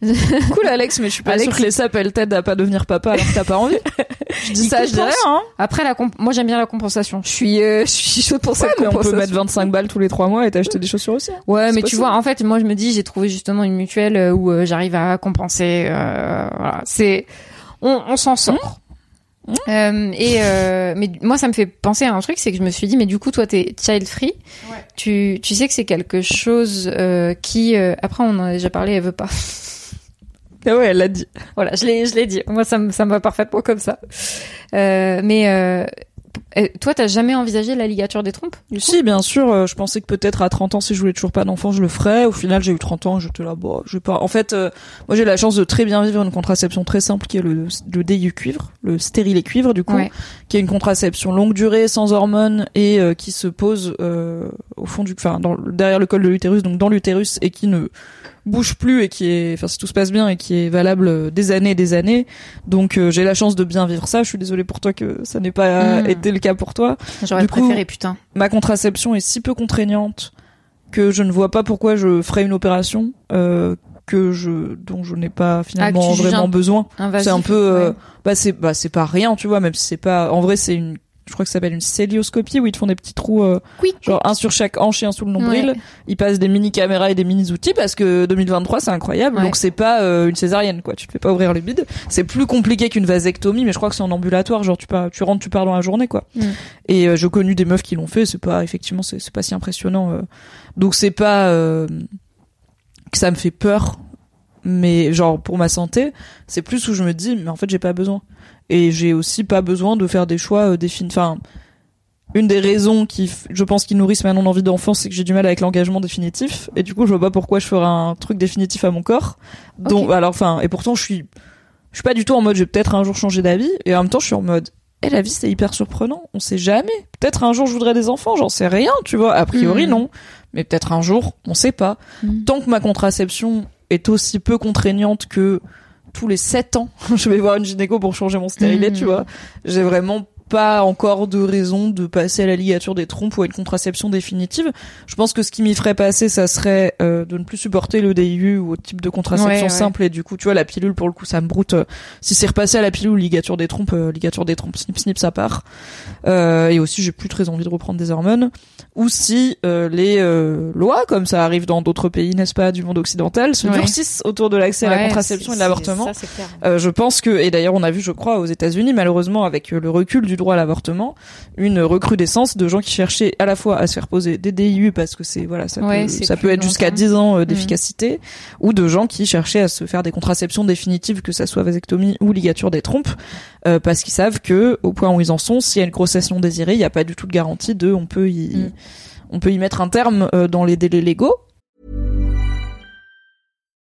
S1: Cool Alex, mais je suis pas
S2: Alex-
S1: sûre que les sapes elles t'aident à pas devenir papa alors que t'as pas envie. je dis
S2: Il
S1: ça, je dis rien.
S2: compense.
S1: Hein.
S2: Après, la comp- moi j'aime bien la compensation. Je suis, euh, je suis chaude pour
S1: Ouais,
S2: cette
S1: mais on peut
S2: compensation.
S1: mettre 25 balles tous les 3 mois et t'acheter des chaussures aussi. hein.
S2: Ouais, mais tu vois, en fait, moi je me dis, j'ai trouvé justement une mutuelle euh, où euh, j'arrive à compenser. euh, voilà, c'est, on, on s'en sort.
S1: Mmh.
S2: Euh, et euh, mais moi ça me fait penser à un truc c'est que je me suis dit mais du coup toi t'es child free. Tu tu sais que c'est quelque chose euh, qui euh, après on en a déjà parlé elle veut pas.
S1: Ah ouais, elle l'a dit.
S2: voilà je l'ai je l'ai dit. Moi ça me ça me va parfaitement comme ça. Euh, mais toi t'as jamais envisagé la ligature des trompes du
S1: Si, bien sûr, euh, je pensais que peut-être à 30 ans, si je voulais toujours pas d'enfant, je le ferais. Au final, j'ai eu 30 ans, j'étais là, bon, je vais pas. En fait, euh, moi, j'ai la chance de très bien vivre une contraception très simple qui est le, le DIU cuivre, le stérilet cuivre, du coup,
S2: Ouais.
S1: qui est une contraception longue durée, sans hormones et euh, qui se pose euh, au fond du, enfin, derrière le col de l'utérus, donc dans l'utérus et qui ne bouge plus et qui est, enfin, si tout se passe bien et qui est valable euh, des années et des années. Donc, euh, j'ai la chance de bien vivre ça. Je suis désolée pour toi que ça n'ait pas
S2: Mm.
S1: été le cas pour toi
S2: j'aurais
S1: coup-
S2: préféré putain
S1: ma contraception est si peu contraignante que je ne vois pas pourquoi je ferais une opération euh, que je dont je n'ai pas finalement
S2: Ah,
S1: vraiment besoin. C'est un peu euh,
S2: ouais.
S1: bah c'est bah c'est pas rien, tu vois, même si c'est pas en vrai c'est une je crois que ça s'appelle une célioscopie où ils te font des petits trous euh, genre un sur chaque hanche et un sous le nombril.
S2: Ouais.
S1: Ils passent des mini caméras et des mini outils parce que 2023 c'est incroyable.
S2: Ouais.
S1: Donc c'est pas euh, une césarienne quoi, tu te fais pas ouvrir le bide. C'est plus compliqué qu'une vasectomie mais je crois que c'est en ambulatoire, genre tu pas tu rentres tu pars dans la journée quoi.
S2: Mm.
S1: Et euh, j'ai connu des meufs qui l'ont fait, c'est pas effectivement c'est pas si impressionnant. Donc c'est pas que ça me fait peur, mais genre pour ma santé, c'est plus où je me dis mais en fait j'ai pas besoin. Et j'ai aussi pas besoin de faire des choix euh, définis. Enfin, une des raisons qui, je pense, qui nourrissent ma non-envie d'enfant, c'est que j'ai du mal avec l'engagement définitif. Et du coup, je vois pas pourquoi je ferais un truc définitif à mon corps. Donc, alors, enfin, et pourtant, je suis, je suis pas du tout en mode, je vais peut-être un jour changer d'avis. Et en même temps, je suis en mode, eh, la vie, c'est hyper surprenant. On sait jamais. Peut-être un jour, je voudrais des enfants. J'en sais rien, tu vois. A priori,
S2: Mm.
S1: non. Mais peut-être un jour, on sait pas.
S2: Mm.
S1: Tant que ma contraception est aussi peu contraignante que tous les 7 ans, je vais voir une gynéco pour changer mon stérilet, tu vois. J'ai vraiment pas encore de raison de passer à la ligature des trompes ou à une contraception définitive. Je pense que ce qui m'y ferait passer, ça serait euh, de ne plus supporter le DIU ou autre type de contraception
S2: Ouais, ouais.
S1: simple. Et du coup, tu vois, la pilule, pour le coup, ça me broute. Euh, Si c'est repassé à la pilule, ligature des trompes, euh, ligature des trompes, snip snip, ça part. Euh, et aussi, j'ai plus très envie de reprendre des hormones. Ou si euh, les euh, lois, comme ça arrive dans d'autres pays, n'est-ce pas, du monde occidental, se
S2: Ouais.
S1: durcissent autour de l'accès à la contraception et de l'avortement. Euh, je pense que, et d'ailleurs on a vu, je crois, aux États-Unis, malheureusement, avec le recul du droit à l'avortement, une recrudescence de gens qui cherchaient à la fois à se faire poser des DIU parce que c'est voilà, ça
S2: Ouais,
S1: peut, ça peut être jusqu'à
S2: longtemps.
S1: 10 ans euh,
S2: Mhm.
S1: d'efficacité, ou de gens qui cherchaient à se faire des contraceptions définitives, que ça soit vasectomie ou ligature des trompes, euh, parce qu'ils savent que au point où ils en sont, s'il y a une grossesse non désirée, il n'y a pas du tout de garantie de, on peut y,
S2: Mhm.
S1: on peut y mettre un terme euh, dans les délais légaux.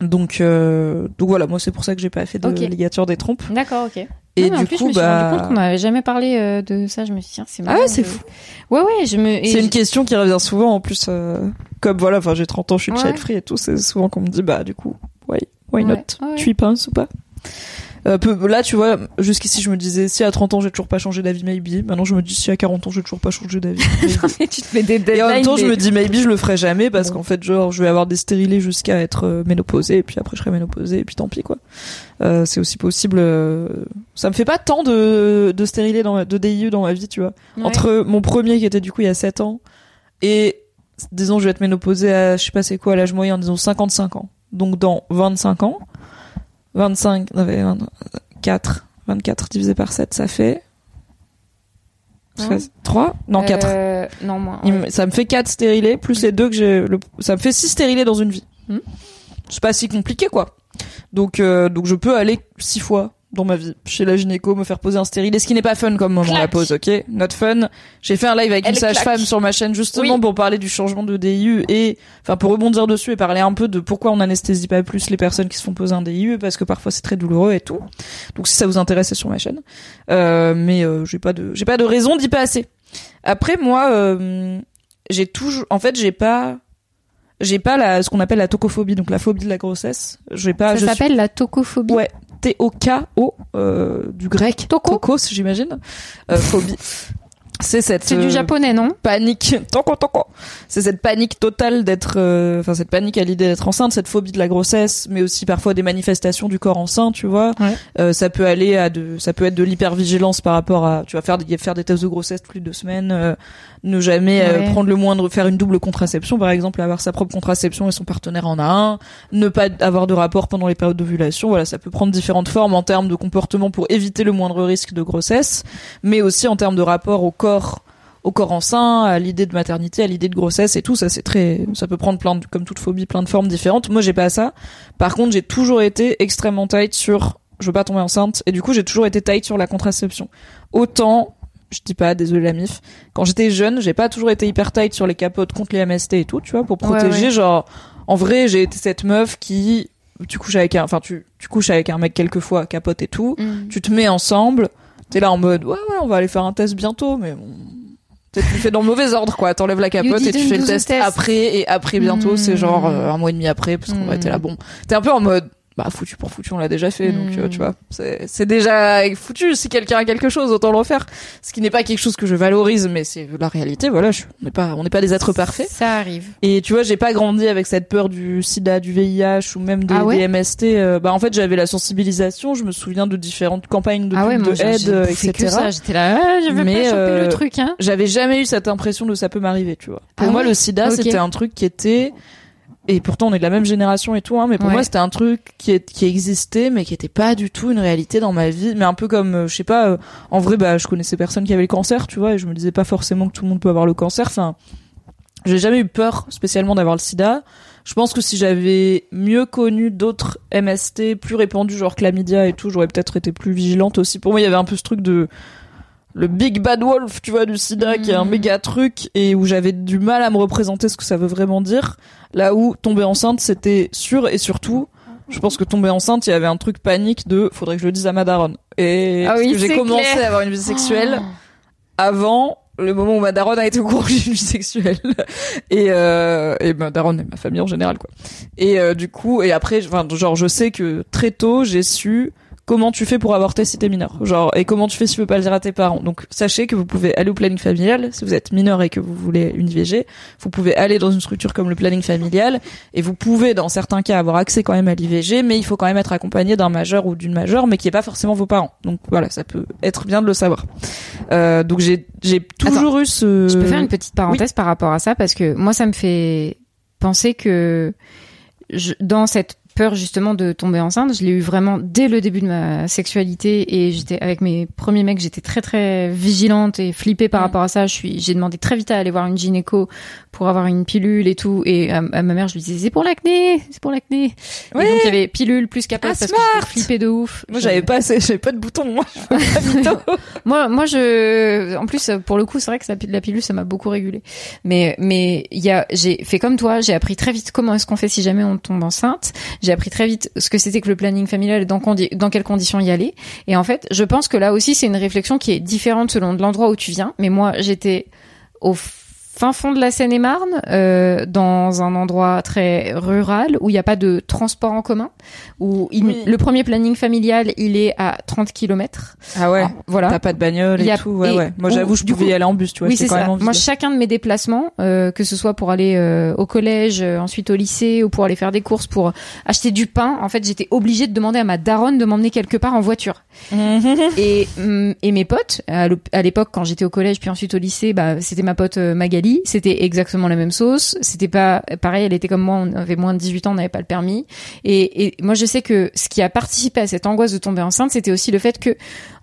S1: Donc, euh, donc voilà, moi c'est pour ça que j'ai pas fait de ligature des trompes.
S2: D'accord, ok.
S1: Et
S2: Non, mais en
S1: du
S2: plus,
S1: coup,
S2: je me suis
S1: bah-
S2: rendu compte qu'on n'avait jamais parlé euh, de ça. Je me suis dit, tiens, c'est
S1: Ah
S2: marrant.
S1: ouais, c'est
S2: de-
S1: fou.
S2: Ouais, ouais, je me.
S1: C'est une question qui revient souvent en plus, euh, comme voilà, enfin j'ai 30 ans, je suis
S2: Ouais.
S1: child free et tout, c'est souvent qu'on me dit bah du coup, why, why
S2: Ouais,
S1: not,
S2: ouais.
S1: tu y penses ou pas? Euh, peu- là, tu vois, jusqu'ici, je me disais, si à 30 ans, j'ai toujours pas changé d'avis, maybe. Maintenant, je me dis, si à 40 ans, j'ai toujours pas changé d'avis.
S2: tu te mets des
S1: Et en même temps, je
S2: mais-
S1: me dis, maybe, je le ferai jamais parce
S2: Bon.
S1: qu'en fait, genre, je vais avoir des stérilés jusqu'à être euh, ménopausée et puis après, je serai ménopausée et puis tant pis, quoi. Euh, c'est aussi possible. euh, Ça me fait pas tant de, de stérilés dans ma- de DIU dans ma vie, tu vois.
S2: Ouais.
S1: Entre mon premier qui était du coup il y a 7 ans et disons je vais être ménopausée à je sais pas c'est quoi l'âge moyen disons 55 ans. Donc dans 25 ans 25 non, mais 24 24 divisé par 7 ça fait
S2: Hein
S1: 3 non 4.
S2: Euh, non, moins. Ouais.
S1: me- Ça me fait 4 stérilés plus les deux que j'ai le- ça me fait 6 stérilés dans une vie.
S2: Hmm.
S1: C'est pas si compliqué quoi. Donc euh, donc je peux aller 6 fois dans ma vie chez la gynéco me faire poser un stérilet ce qui n'est pas fun comme moment la
S2: Clac.
S1: pause OK? Not fun. J'ai fait un live avec
S2: Elle
S1: une sage-femme sur ma chaîne justement
S2: Oui.
S1: pour parler du changement de DIU et enfin pour rebondir dessus et parler un peu de pourquoi on anesthésie pas plus les personnes qui se font poser un DIU parce que parfois c'est très douloureux et tout. Donc si ça vous intéresse c'est sur ma chaîne. Euh, mais euh, j'ai pas de j'ai pas de raison d'y passer. Après moi euh, j'ai toujours en fait j'ai pas j'ai pas la ce qu'on appelle la tocophobie donc la phobie de la grossesse j'ai pas
S2: Ça
S1: je suis-
S2: s'appelle la tocophobie.
S1: Ouais, T-O-K-O, euh, du grec.
S2: Toko.
S1: Tokos, j'imagine. Euh, phobie. C'est cette
S2: C'est
S1: euh,
S2: du japonais, non?
S1: panique. Toko, toko. C'est cette panique totale d'être, euh, enfin cette panique à l'idée d'être enceinte, cette phobie de la grossesse, mais aussi parfois des manifestations du corps enceint, tu vois.
S2: Ouais.
S1: Euh, ça peut aller à de, ça peut être de l'hypervigilance par rapport à, tu vas faire des, faire des tests de grossesse toutes les deux semaines, euh, ne jamais euh,
S2: Ouais.
S1: prendre le moindre, faire une double contraception par exemple, avoir sa propre contraception et son partenaire en a un, ne pas avoir de rapport pendant les périodes d'ovulation. Voilà, ça peut prendre différentes formes en termes de comportement pour éviter le moindre risque de grossesse, mais aussi en termes de rapport au corps au corps enceint, à l'idée de maternité, à l'idée de grossesse et tout, ça c'est très, ça peut prendre plein de, comme toute phobie, plein de formes différentes. Moi j'ai pas ça. Par contre, j'ai toujours été extrêmement tight sur, je veux pas tomber enceinte, et du coup j'ai toujours été tight sur la contraception. Autant, je dis pas, désolé la mif, quand j'étais jeune, j'ai pas toujours été hyper tight sur les capotes contre les MST et tout, tu vois, pour protéger,
S2: ouais.
S1: genre, en vrai, j'ai été cette meuf qui, tu couches avec un, enfin tu, tu couches avec un mec quelquefois, capote et tout,
S2: Mm.
S1: tu te mets ensemble, t'es là en mode ouais ouais on va aller faire un test bientôt mais bon. Tu le fais dans le mauvais ordre quoi. T'enlèves la capote et tu fais le test,
S2: test.
S1: après et après bientôt. C'est genre euh, un mois et demi après parce qu'on va être là. Bon. T'es un peu en mode bah foutu pour foutu on l'a déjà fait donc euh, tu vois c'est c'est déjà foutu si quelqu'un a quelque chose autant le refaire ce qui n'est pas quelque chose que je valorise mais c'est la réalité voilà je, on n'est pas on n'est pas des êtres parfaits
S2: Ça arrive.
S1: et tu vois, j'ai pas grandi avec cette peur du sida, du VIH ou même des,
S2: Ah ouais
S1: des MST. euh, bah en fait, j'avais la sensibilisation. Je me souviens de différentes campagnes de,
S2: ah ouais,
S1: de aide, euh, etc.
S2: J'étais là, ah, je veux
S1: Mais,
S2: pas choper
S1: euh,
S2: le truc, hein.
S1: J'avais jamais eu cette impression de ça peut m'arriver, tu vois. Pour
S2: Ah
S1: moi,
S2: ouais
S1: le sida, c'était un truc qui était et pourtant on est de la même génération et tout, hein, mais pour
S2: Ouais.
S1: moi c'était un truc qui, est, qui existait mais qui était pas du tout une réalité dans ma vie, mais un peu comme, euh, je sais pas, euh, en vrai bah je connaissais personne qui avait le cancer, tu vois, et je me disais pas forcément que tout le monde peut avoir le cancer, enfin j'ai jamais eu peur spécialement d'avoir le sida. Je pense que si j'avais mieux connu d'autres MST plus répandus, genre chlamydia et tout, j'aurais peut-être été plus vigilante aussi. Pour moi, il y avait un peu ce truc de le big bad wolf, tu vois, du sida, qui est un
S2: Mhm.
S1: méga truc et où j'avais du mal à me représenter ce que ça veut vraiment dire. Là où tomber enceinte, c'était sûr et surtout, je pense que tomber enceinte, il y avait un truc panique de faudrait que je le dise à ma daronne. Et
S2: Ah oui,
S1: que j'ai commencé
S2: clair.
S1: à avoir une vie sexuelle
S2: Oh.
S1: avant le moment où ma daronne a été au courant que j'ai une vie sexuelle et euh, et ma daronne et ma famille en général quoi et euh, du coup et après enfin genre je sais que très tôt j'ai su comment tu fais pour avorter si t'es mineur genre et comment tu fais si tu veux pas le dire à tes parents donc sachez que vous pouvez aller au planning familial. Si vous êtes mineur et que vous voulez une IVG vous pouvez aller dans une structure comme le planning familial et vous pouvez dans certains cas avoir accès quand même à l'IVG mais il faut quand même être accompagné d'un majeur ou d'une majeure mais qui est pas forcément vos parents. Donc voilà ça peut être bien de le savoir. Euh, donc j'ai j'ai toujours eu ce
S2: Je peux faire une petite parenthèse par rapport à ça parce que moi ça me fait penser que je, dans cette peur justement de tomber enceinte, je l'ai eu vraiment dès le début de ma sexualité et j'étais avec mes premiers mecs, j'étais très très vigilante et flippée par rapport à ça. Je suis, j'ai demandé très vite à aller voir une gynéco pour avoir une pilule et tout. Et à, à ma mère, je lui disais c'est pour l'acné, c'est pour l'acné.
S1: Oui.
S2: Et donc il y avait pilule plus capote
S1: Ah,
S2: parce que
S1: smart.
S2: j'étais flippée de ouf.
S1: moi j'avais pas j'avais pas de bouton moi
S2: moi, moi, je, en plus, pour le coup, c'est vrai que la, pilule, ça m'a beaucoup régulé. Mais, mais il y a, j'ai fait comme toi, j'ai appris très vite comment est-ce qu'on fait si jamais on tombe enceinte. J'ai appris très vite ce que c'était que le planning familial et dans, quelles conditions y aller. Et en fait, je pense que là aussi, c'est une réflexion qui est différente selon l'endroit où tu viens. Mais moi, j'étais au fin fond de la Seine-et-Marne, euh, dans un endroit très rural où il n'y a pas de transport en commun, où il-
S1: Oui.
S2: le premier planning familial il est à 30 km.
S1: Ah ouais.
S2: voilà.
S1: T'as pas de bagnole et
S2: a-
S1: tout. Ouais,
S2: et-
S1: ouais. Moi,
S2: ou-
S1: j'avoue, je pouvais y aller en bus, tu vois.
S2: oui, c'est ça. Moi, chacun de mes déplacements, euh, que ce soit pour aller euh, au collège, euh, ensuite au lycée, ou pour aller faire des courses, pour acheter du pain, en fait, j'étais obligée de demander à ma daronne de m'emmener quelque part en voiture. Et, hum, et mes potes, à l'époque, quand j'étais au collège, puis ensuite au lycée, bah, c'était ma pote euh, C'était exactement la même sauce. C'était pas pareil. Elle était comme moi. On avait moins de 18 ans, on n'avait pas le permis. Et, et moi, je sais que ce qui a participé à cette angoisse de tomber enceinte, c'était aussi le fait que,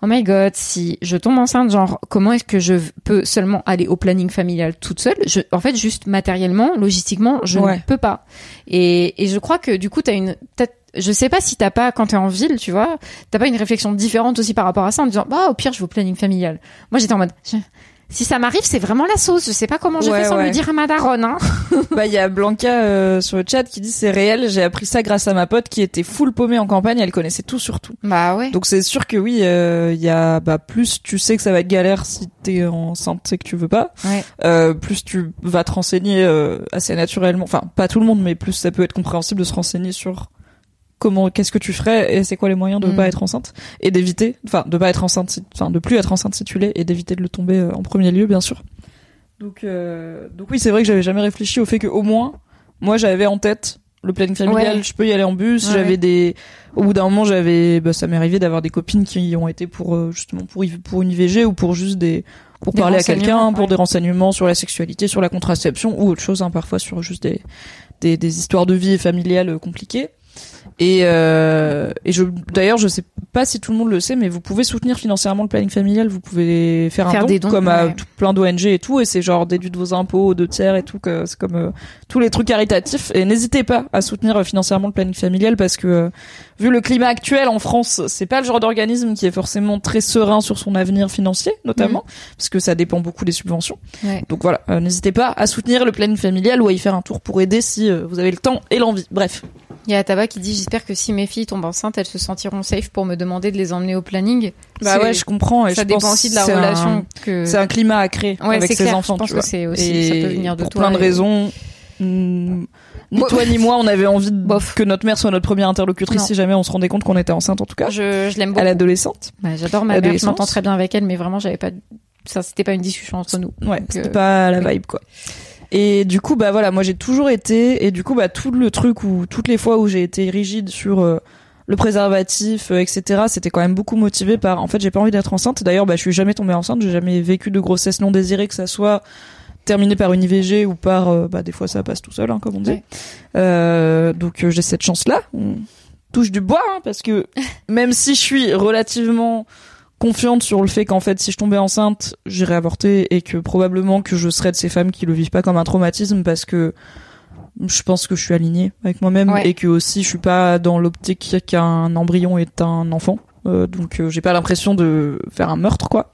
S2: oh my god, si je tombe enceinte, genre, comment est-ce que je peux seulement aller au planning familial toute seule? Je, En fait, juste matériellement, logistiquement, je
S1: Ouais.
S2: ne peux pas. Et, et je crois que du coup, t'as une, t'as- je sais pas si t'as pas, quand t'es en ville, tu vois, t'as pas une réflexion différente aussi par rapport à ça en disant, bah, au pire, je vais au planning familial. Moi, j'étais en mode, je- si ça m'arrive, c'est vraiment la sauce. Je sais pas comment je
S1: Ouais,
S2: fais sans
S1: ouais.
S2: le dire à ma daronne, hein.
S1: Bah, il y a Blanca euh, sur le chat qui dit c'est réel. J'ai appris ça grâce à ma pote qui était full paumée en campagne. Elle connaissait tout sur tout.
S2: Bah ouais.
S1: Donc c'est sûr que oui, euh, il y a bah plus tu sais que ça va être galère si t'es enceinte et que tu veux pas.
S2: Ouais.
S1: Euh, plus tu vas te renseigner euh, assez naturellement. Enfin pas tout le monde, mais plus ça peut être compréhensible de se renseigner sur comment qu'est-ce que tu ferais et c'est quoi les moyens de
S2: Mm.
S1: pas être enceinte et d'éviter, enfin de pas être enceinte, enfin de plus être enceinte si tu l'es et d'éviter de le tomber euh, en premier lieu bien sûr. Donc euh, donc oui c'est vrai que j'avais jamais réfléchi au fait que au moins moi j'avais en tête le planning familial,
S2: Ouais.
S1: je peux y aller en bus,
S2: Ouais,
S1: j'avais
S2: ouais.
S1: des au bout d'un moment j'avais bah, ça m'est arrivé d'avoir des copines qui ont été pour euh, justement pour pour une IVG ou pour juste des pour
S2: Des
S1: parler à quelqu'un pour des renseignements sur la sexualité sur la contraception ou autre chose hein, parfois sur juste des des, des histoires de vie familiale euh, compliquées et euh, et je d'ailleurs je sais pas si tout le monde le sait mais vous pouvez soutenir financièrement le planning familial. Vous pouvez faire,
S2: Faire
S1: un don,
S2: des dons,
S1: comme à tout- plein d'ONG et tout. Et c'est genre déduit de vos impôts de tiers et tout que c'est comme euh, tous les trucs caritatifs. Et n'hésitez pas à soutenir financièrement le planning familial parce que euh, vu le climat actuel en France c'est pas le genre d'organisme qui est forcément très serein sur son avenir financier notamment parce que ça dépend beaucoup des subventions.
S2: Ouais.
S1: donc voilà euh, n'hésitez pas à soutenir le planning familial ou à y faire un tour pour aider si vous avez le temps et l'envie. Bref.
S2: Il y a Taba qui dit, j'espère que si mes filles tombent enceintes, elles se sentiront safe pour me demander de les emmener au planning.
S1: bah ouais je comprends et
S2: ça
S1: je
S2: dépend
S1: pense
S2: aussi de la
S1: un-
S2: relation que.
S1: c'est un climat à créer
S2: Ouais,
S1: avec ses
S2: clair.
S1: enfants
S2: Je pense
S1: tu
S2: que c'est aussi,
S1: et
S2: ça peut venir de
S1: pour
S2: toi.
S1: plein de raisons hmm, ni toi ni moi on avait envie de
S2: Bof.
S1: que notre mère soit notre première interlocutrice
S2: Non.
S1: si jamais on se rendait compte qu'on était enceinte en tout cas
S2: Je, je l'aime beaucoup.
S1: à l'adolescente
S2: Ouais, J'adore ma mère, je m'entends très bien avec elle, mais vraiment, j'avais pas, ça, c'était pas une discussion entre nous.
S1: Ouais, c'était
S2: euh,
S1: pas la vibe quoi. Et du coup bah voilà, moi j'ai toujours été et du coup bah tout le truc où toutes les fois où j'ai été rigide sur euh, le préservatif euh, etc, c'était quand même beaucoup motivé par en fait j'ai pas envie d'être enceinte. D'ailleurs bah je suis jamais tombée enceinte, j'ai jamais vécu de grossesse non désirée que ça soit terminé par une IVG ou par euh, bah des fois ça passe tout seul hein, comme on dit.
S2: Ouais.
S1: Euh, donc j'ai cette chance là. On touche du bois hein, parce que même si je suis relativement confiante sur le fait qu'en fait si je tombais enceinte j'irais avorter et que probablement que je serais de ces femmes qui le vivent pas comme un traumatisme parce que je pense que je suis alignée avec moi-même
S2: Ouais.
S1: et que aussi je suis pas dans l'optique qu'un embryon est un enfant Euh, donc euh, j'ai pas l'impression de faire un meurtre quoi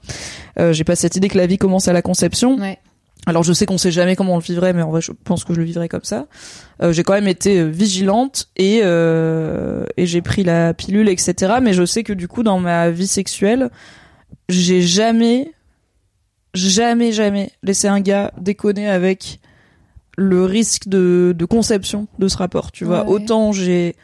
S1: euh, j'ai pas cette idée que la vie commence à la conception
S2: Ouais.
S1: Alors je sais qu'on sait jamais comment on le vivrait, mais en vrai je pense que je le vivrais comme ça. Euh, j'ai quand même été euh, vigilante et euh, et j'ai pris la pilule, etc. Mais je sais que du coup dans ma vie sexuelle, j'ai jamais, jamais, jamais laissé un gars déconner avec le risque de, de conception de ce rapport. Tu vois,
S2: Ouais.
S1: autant j'ai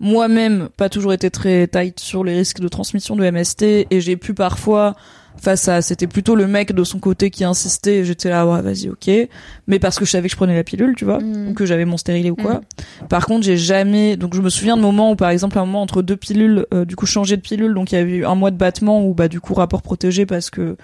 S1: moi-même pas toujours été très tight sur les risques de transmission de MST et j'ai pu parfois face à c'était plutôt le mec de son côté qui insistait j'étais là ouais vas-y ok. Mais parce que je savais que je prenais la pilule tu vois
S2: Mm.
S1: ou que j'avais mon stérilet ou quoi. Par contre j'ai jamais donc je me souviens de moments où par exemple un moment entre deux pilules euh, du coup changer de pilule donc il y avait eu un mois de battement ou bah du coup rapport protégé parce que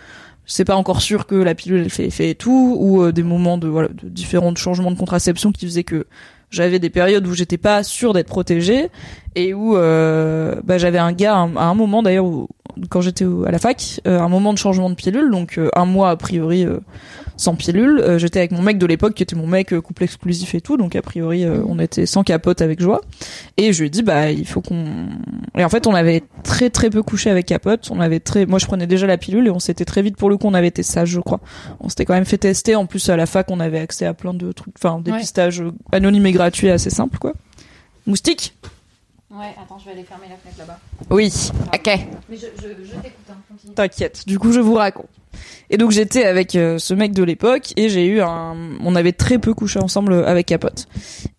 S1: c'est pas encore sûr que la pilule elle fait effet et tout ou euh, des moments de voilà de différents changements de contraception qui faisaient que j'avais des périodes où j'étais pas sûre d'être protégée et où euh, bah, j'avais un gars un- à un moment d'ailleurs où- quand j'étais à la fac euh, un moment de changement de pilule. Donc euh, un mois a priori euh, sans pilule. Euh, j'étais avec mon mec de l'époque qui était mon mec euh, couple exclusif et tout. Donc a priori euh, on était sans capote avec joie. Et je lui ai dit bah il faut qu'on et en fait on avait très très peu couché avec capote. On avait très moi je prenais déjà la pilule et on s'était très vite pour le coup on avait été sage je crois. On s'était quand même fait tester. En plus à la fac on avait accès à plein de trucs enfin dépistage euh, anonyme et gratuit assez simple quoi moustique
S2: Ouais, attends, je vais aller fermer la fenêtre là-bas.
S1: Oui, ok.
S2: Mais je, je, je t'écoute, hein.
S1: T'inquiète. Du coup, je vous raconte. Et donc j'étais avec euh, ce mec de l'époque et j'ai eu un, on avait très peu couché ensemble avec Capote.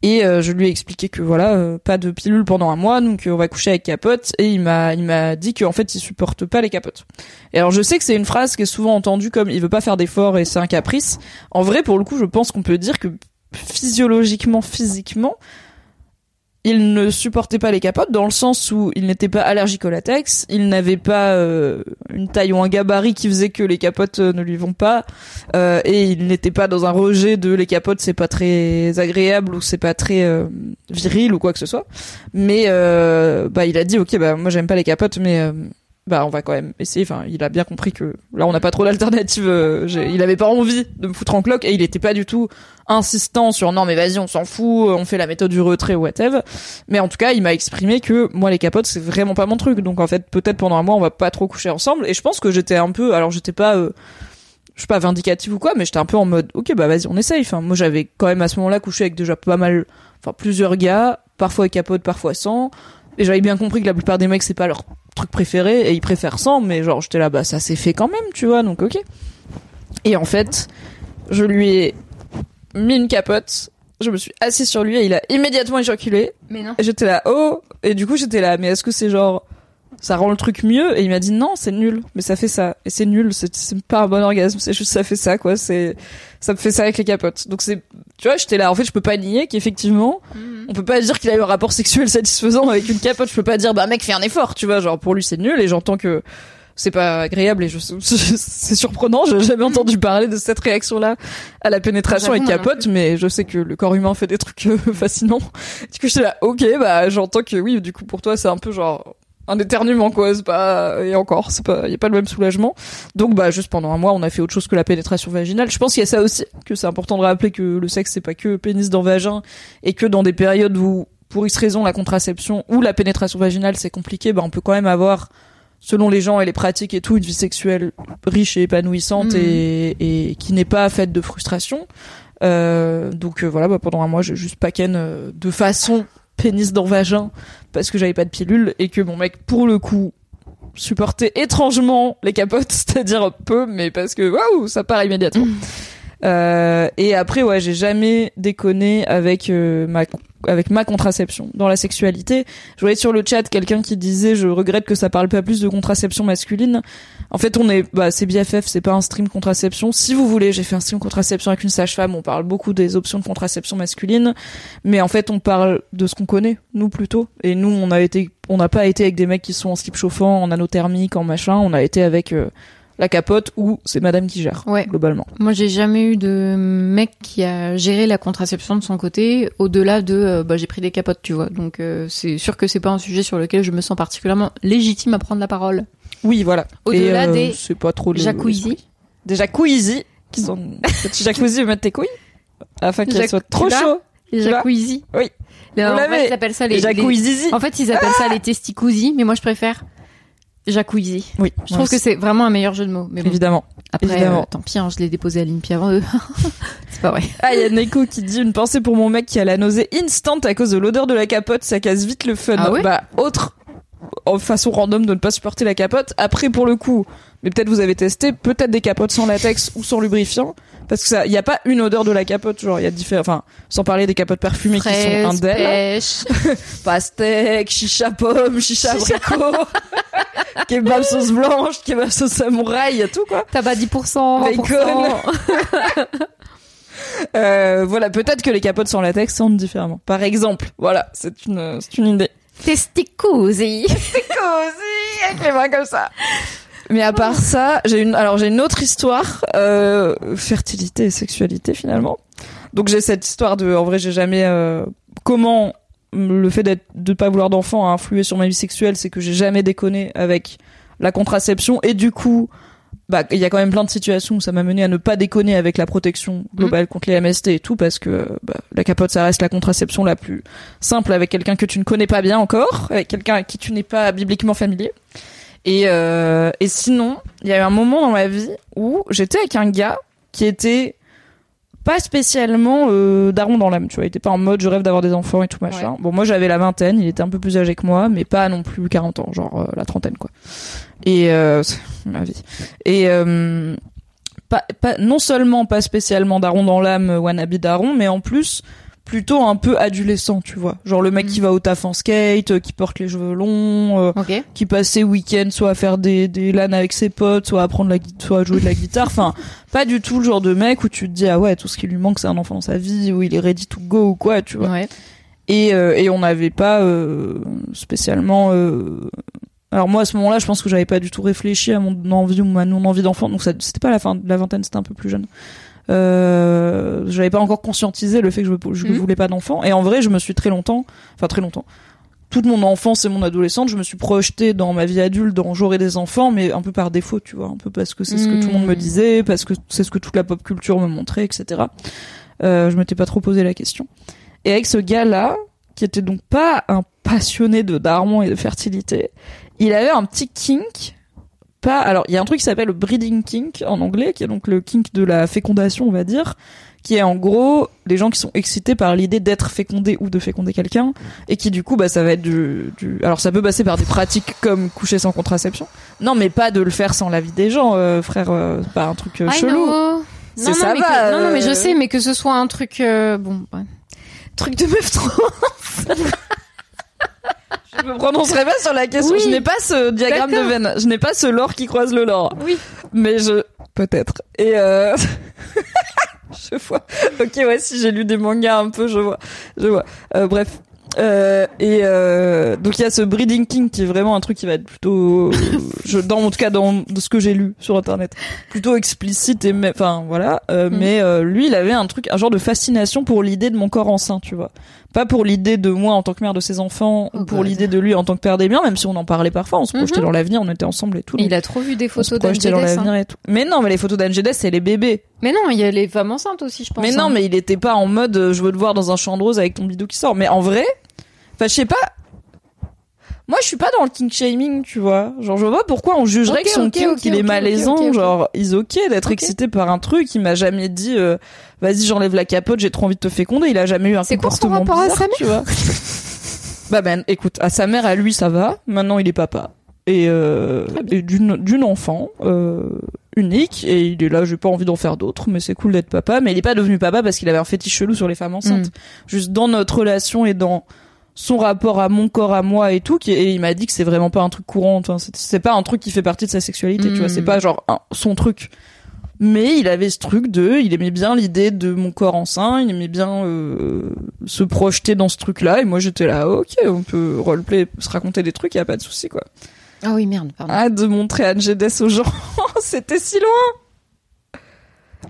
S1: Et euh, je lui ai expliqué que voilà, euh, pas de pilule pendant un mois, donc on va coucher avec Capote. Et il m'a, il m'a dit qu'en fait il supporte pas les capotes. Et alors je sais que c'est une phrase qui est souvent entendue comme il veut pas faire d'efforts et c'est un caprice. En vrai, pour le coup, je pense qu'on peut dire que physiologiquement, physiquement, il ne supportait pas les capotes dans le sens où il n'était pas allergique au latex, il n'avait pas euh, une taille ou un gabarit qui faisait que les capotes euh, ne lui vont pas, euh, et il n'était pas dans un rejet de les capotes c'est pas très agréable ou c'est pas très viril ou quoi que ce soit. Mais bah il a dit ok bah moi j'aime pas les capotes mais bah on va quand même essayer. Enfin, il a bien compris que là on n'a pas trop d'alternative. euh, il avait pas envie de me foutre en cloque et il était pas du tout insistant sur non mais vas-y on s'en fout, on fait la méthode du retrait ou whatever. Mais en tout cas il m'a exprimé que moi les capotes c'est vraiment pas mon truc. Donc en fait peut-être pendant un mois on va pas trop coucher ensemble. Et je pense que j'étais un peu, alors j'étais pas euh, je suis pas vindicative ou quoi, mais j'étais un peu en mode, ok, bah vas-y, on essaye. Enfin, moi, j'avais quand même à ce moment-là couché avec déjà pas mal, enfin plusieurs gars, parfois avec capote, parfois sans. Et j'avais bien compris que la plupart des mecs c'est pas leur truc préféré et ils préfèrent sans, mais genre j'étais là, bah ça s'est fait quand même, tu vois, donc ok. Et en fait, je lui ai mis une capote. Je me suis assis sur lui et il a immédiatement éjaculé.
S2: Mais non.
S1: J'étais là, oh Et du coup, j'étais là, mais est-ce que c'est genre, ça rend le truc mieux Et il m'a dit, non, c'est nul, mais ça fait ça. Et c'est nul, c'est pas un bon orgasme, c'est juste ça fait ça, quoi. C'est, ça me fait ça avec les capotes. Donc c'est, tu vois, j'étais là, en fait, je peux pas nier qu'effectivement, on peut pas dire qu'il a eu un rapport sexuel satisfaisant avec une capote. Je peux pas dire, bah mec, fais un effort, tu vois, genre pour lui c'est nul et j'entends que c'est pas agréable et je, c'est surprenant. J'ai jamais entendu parler de cette réaction-là à la pénétration avec capote, mais je sais que le corps humain fait des trucs euh, fascinants. Du coup, j'étais là, ok, bah j'entends que oui, du coup pour toi c'est un peu genre un éternuement quoi, c'est pas et encore, c'est pas y a pas le même soulagement. Donc bah juste pendant un mois, on a fait autre chose que la pénétration vaginale. Je pense qu'il y a ça aussi que c'est important de rappeler que le sexe c'est pas que pénis dans vagin et que dans des périodes où pour X raison la contraception ou la pénétration vaginale c'est compliqué, bah on peut quand même avoir selon les gens et les pratiques et tout une vie sexuelle riche et épanouissante
S2: Mhm.
S1: et, et qui n'est pas faite de frustration. Euh, donc euh, voilà, bah, pendant un mois, j'ai juste pas ken euh, de façon pénis dans vagin parce que j'avais pas de pilule et que mon mec, pour le coup, supportait étrangement les capotes, c'est-à-dire peu, mais parce que waouh, ça part immédiatement. Euh, et après, ouais, j'ai jamais déconné avec euh, ma avec ma contraception dans la sexualité. Je voyais sur le chat quelqu'un qui disait je regrette que ça parle pas plus de contraception masculine. En fait, on est bah c'est BFF, c'est pas un stream contraception. Si vous voulez, j'ai fait un stream contraception avec une sage-femme, on parle beaucoup des options de contraception masculine, mais en fait, on parle de ce qu'on connaît nous plutôt et nous on a été on n'a pas été avec des mecs qui sont en slip chauffant, en anothermique, en machin, on a été avec euh, la capote ou c'est madame qui gère
S2: Ouais.
S1: globalement.
S2: Moi, j'ai jamais eu de mec qui a géré la contraception de son côté, au-delà de euh, bah, j'ai pris des capotes, tu vois. Donc, euh, c'est sûr que c'est pas un sujet sur lequel je me sens particulièrement légitime à prendre la parole.
S1: Oui, voilà.
S2: Au-delà
S1: euh,
S2: des
S1: c'est pas trop le-
S2: Jacuzzi.
S1: Des jacuzzi qui sont petits jacuzzi où mettre tes couilles afin
S2: Jac-
S1: soient trop chauds.
S2: Les jacuzzi.
S1: Oui.
S2: En fait, ils appellent ça les,
S1: Les jacuzzi.
S2: les- En fait, ils appellent ça les testicousi, mais moi, je préfère jacuzzi.
S1: Oui.
S2: Je trouve que c'est vraiment un meilleur jeu de mots. Mais bon,
S1: évidemment.
S2: après,
S1: évidemment.
S2: euh, tant pis, hein, je l'ai déposé à l'INPI avant eux. c'est pas vrai.
S1: Ah, il y a Neko qui dit une pensée pour mon mec qui a la nausée instant à cause de l'odeur de la capote, ça casse vite le fun.
S2: Ah ouais
S1: bah, autre en façon random de ne pas supporter la capote. Après, pour le coup, mais peut-être vous avez testé, peut-être des capotes sans latex ou sans lubrifiant, parce que ça, il y a pas une odeur de la capote, genre il y a différents, enfin, sans parler des capotes parfumées qui sont
S2: pêche.
S1: pastèque, chicha pomme, chicha abricot, kebab sauce blanche, kebab sauce samouraï, il y a tout quoi.
S2: Tabac 10%, 20%.
S1: Bacon. Euh, voilà, peut-être que les capotes sans latex sentent différemment. Par exemple, voilà, c'est une, c'est une idée.
S2: Testicousi.
S1: C'est cosy avec les mains comme ça. Mais à part ça, j'ai une, alors j'ai une autre histoire, euh, fertilité et sexualité finalement. Donc j'ai cette histoire de, en vrai, j'ai jamais, euh, comment le fait d'être, de pas vouloir d'enfant a influé sur ma vie sexuelle, c'est que j'ai jamais déconné avec la contraception et du coup, bah, il y a quand même plein de situations où ça m'a mené à ne pas déconner avec la protection globale contre les MST et tout parce que bah, la capote ça reste la contraception la plus simple avec quelqu'un que tu ne connais pas bien encore, avec quelqu'un avec qui tu n'es pas bibliquement familier. Et, euh, et sinon, il y a eu un moment dans ma vie où j'étais avec un gars qui était pas spécialement euh, daron dans l'âme, tu vois. Il était pas en mode je rêve d'avoir des enfants et tout machin. Bon, moi j'avais la vingtaine, il était un peu plus âgé que moi, mais pas non plus 40 ans, genre euh, la trentaine quoi. Et euh, ma vie. Et euh, pas, pas, non seulement pas spécialement daron dans l'âme, euh, wannabe daron, mais en plus plutôt un peu adolescent, tu vois. Genre le mec
S2: Mhm.
S1: qui va au taf en skate, euh, qui porte les cheveux longs, euh, qui passe ses week-ends soit à faire des, des LAN avec ses potes, soit à apprendre la soit à jouer de la guitare. Enfin, pas du tout le genre de mec où tu te dis ah ouais tout ce qui lui manque c'est un enfant dans sa vie, où il est ready to go ou quoi, tu vois.
S2: Ouais.
S1: Et euh, et on n'avait pas euh, spécialement. euh, Alors moi à ce moment-là, je pense que j'avais pas du tout réfléchi à mon envie ou à mon envie d'enfant. Donc ça c'était pas la fin de la vingtaine, c'était un peu plus jeune. Euh, j'avais pas encore conscientisé le fait que je, je
S2: Mhm.
S1: voulais pas d'enfant. Et en vrai, je me suis très longtemps, enfin très longtemps, toute mon enfance et mon adolescence, je me suis projetée dans ma vie adulte, dans j'aurai des enfants, mais un peu par défaut, tu vois, un peu parce que c'est ce que tout le monde me
S2: Mhm.
S1: disait, parce que c'est ce que toute la pop culture me montrait, etc. Euh, je m'étais pas trop posé la question. Et avec ce gars-là, qui était donc pas un passionné de daron et de fertilité, il avait un petit kink. Pas, alors il y a un truc qui s'appelle le breeding kink en anglais, qui est donc le kink de la fécondation, on va dire, qui est en gros les gens qui sont excités par l'idée d'être fécondé ou de féconder quelqu'un, et qui du coup bah ça va être du, du, alors ça peut passer par des pratiques comme coucher sans contraception. Non mais pas de le faire sans l'avis des gens, euh, frère, euh, pas un truc euh, chelou.
S2: Non, non,
S1: ça
S2: mais
S1: va,
S2: que- non, non, mais je
S1: euh.
S2: sais, mais que ce soit un truc, bon, ouais. truc de meuf trop.
S1: Je me prononcerai pas sur la question.
S2: Oui.
S1: Je n'ai pas ce diagramme de veine. Je n'ai pas ce lore qui croise le lore.
S2: Oui.
S1: Mais je peut-être. Et euh... je vois. Ok, ouais, si j'ai lu des mangas un peu, je vois. Je vois. Euh, bref. Euh, et euh, donc il y a ce breeding king qui est vraiment un truc qui va être plutôt, je, dans en tout cas dans de ce que j'ai lu sur internet, plutôt explicite et enfin voilà. Euh,
S2: Mhm.
S1: Mais euh, lui, il avait un truc, un genre de fascination pour l'idée de mon corps enceint, tu vois. Pas pour l'idée de moi en tant que mère de ses enfants
S2: Oh
S1: ou pour
S2: God.
S1: l'idée de lui en tant que père des miens, même si on en parlait parfois, on se projetait
S2: Mhm.
S1: dans l'avenir, on était ensemble et tout.
S2: Il a trop vu des photos
S1: projetait dans l'avenir
S2: Hein.
S1: et tout. Mais non, mais les photos d'Angeles, c'est les bébés.
S2: Mais non, il y a les femmes enceintes aussi, je pense.
S1: Mais non,
S2: hein.
S1: mais il était pas en mode euh, je veux te voir dans un champ de rose avec ton bidou qui sort. Mais en vrai, enfin je sais pas. Moi, je suis pas dans le king shaming, tu vois. Genre, je vois pas pourquoi on jugerait
S2: Ok,
S1: que son il est malaisant. Genre, il est ok d'être excité par un truc. Il m'a jamais dit, euh, vas-y, j'enlève la capote, j'ai trop envie de te féconder. Il a jamais eu un
S2: C'est quoi son
S1: comportement
S2: rapport à
S1: bizarre,
S2: sa mère
S1: tu vois. bah ben, écoute, à sa mère, à lui, ça va. Maintenant, il est papa et, euh, et d'une enfant euh, unique et il est là. J'ai pas envie d'en faire d'autres, mais c'est cool d'être papa. Mais il est pas devenu papa parce qu'il avait un fétiche chelou sur les femmes enceintes.
S2: Mm.
S1: Juste dans notre relation et dans son rapport à mon corps à moi et tout qui et il m'a dit que c'est vraiment pas un truc courant enfin, c'est- pas un truc qui fait partie de sa sexualité tu vois
S2: Mm.
S1: c'est pas genre un- son truc mais il avait ce truc de il aimait bien l'idée de mon corps enceint il aimait bien euh, se projeter dans ce truc là et moi j'étais là ok on peut roleplay se raconter des trucs y a pas de souci quoi
S2: Ah oui, merde, pardon.
S1: ah de montrer Angedes aux gens c'était si loin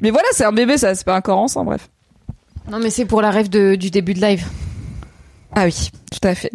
S1: mais voilà c'est un bébé ça c'est pas un corps enceint bref
S2: Non, mais c'est pour la rêve de, du début de live.
S1: Ah oui, tout à fait.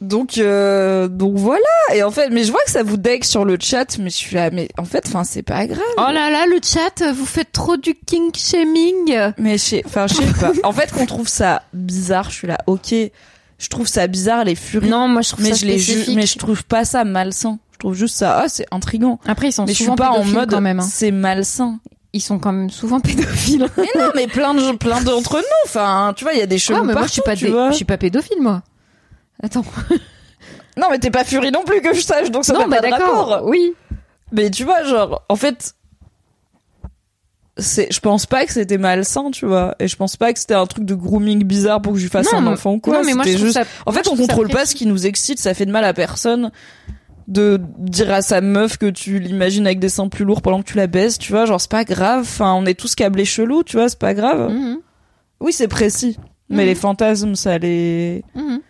S1: Donc euh, donc voilà et en fait mais je vois que ça vous deck sur le chat mais je suis là mais en fait enfin c'est pas grave
S2: Oh là là, le chat, vous faites trop du kink shaming.
S1: mais je sais enfin je sais pas en fait qu'on trouve ça bizarre je suis là OK je trouve ça bizarre les furies
S2: Non, moi je trouve
S1: mais
S2: ça
S1: je les
S2: spécifique.
S1: mais je trouve pas ça malsain je trouve juste ça ah c'est intriguant
S2: Après, ils sont
S1: mais je suis pas en mode
S2: quand même. hein.
S1: c'est malsain
S2: Ils sont quand même souvent pédophiles.
S1: mais non mais plein de plein d'entre nous enfin tu vois il y a des
S2: Ah,
S1: chelous
S2: mais
S1: partout
S2: moi je suis pas
S1: tu
S2: je suis pas pédophile moi. Attends.
S1: non mais t'es pas furie non plus que je sache donc ça n'a
S2: bah
S1: pas de
S2: d'accord.
S1: rapport
S2: Oui.
S1: Mais tu vois, genre, en fait, c'est, je pense pas que c'était malsain, tu vois, et je pense pas que c'était un truc de grooming bizarre pour que je lui fasse
S2: non,
S1: un enfant ou quoi.
S2: non, mais moi je
S1: juste.
S2: ça.
S1: En
S2: moi,
S1: fait,
S2: je
S1: on contrôle pas ce qui nous excite, ça fait de mal à personne de dire à sa meuf que tu l'imagines avec des seins plus lourds pendant que tu la baises, tu vois, genre c'est pas grave. Enfin, on est tous câblés chelous, tu vois, c'est pas grave.
S2: Mhm,
S1: Oui, c'est précis, mais
S2: Mhm.
S1: les fantasmes, ça les.
S2: mhm.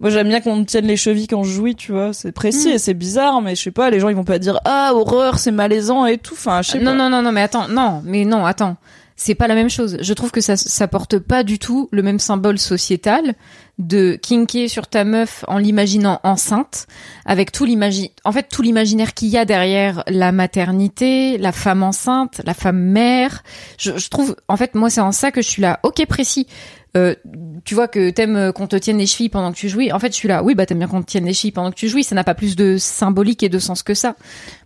S1: Moi, j'aime bien qu'on me tienne les chevilles quand je jouis, tu vois. C'est précis
S2: Mm.
S1: et c'est bizarre, mais je sais pas, les gens, ils vont pas dire, ah, horreur, c'est malaisant et tout. Enfin, je sais
S2: Non
S1: pas.
S2: non non non mais attends non mais non attends c'est pas la même chose. Je trouve que ça ça porte pas du tout le même symbole sociétal de kinker sur ta meuf en l'imaginant enceinte avec tout l'imagi en fait tout l'imaginaire qu'il y a derrière la maternité, la femme enceinte, la femme mère. Je, je trouve en fait moi c'est en ça que je suis là. OK précis. Euh, tu vois que t'aimes qu'on te tienne les chevilles pendant que tu jouis. En fait, je suis là. Oui, bah t'aimes bien qu'on te tienne les chevilles pendant que tu jouis. Ça n'a pas plus de symbolique et de sens que ça.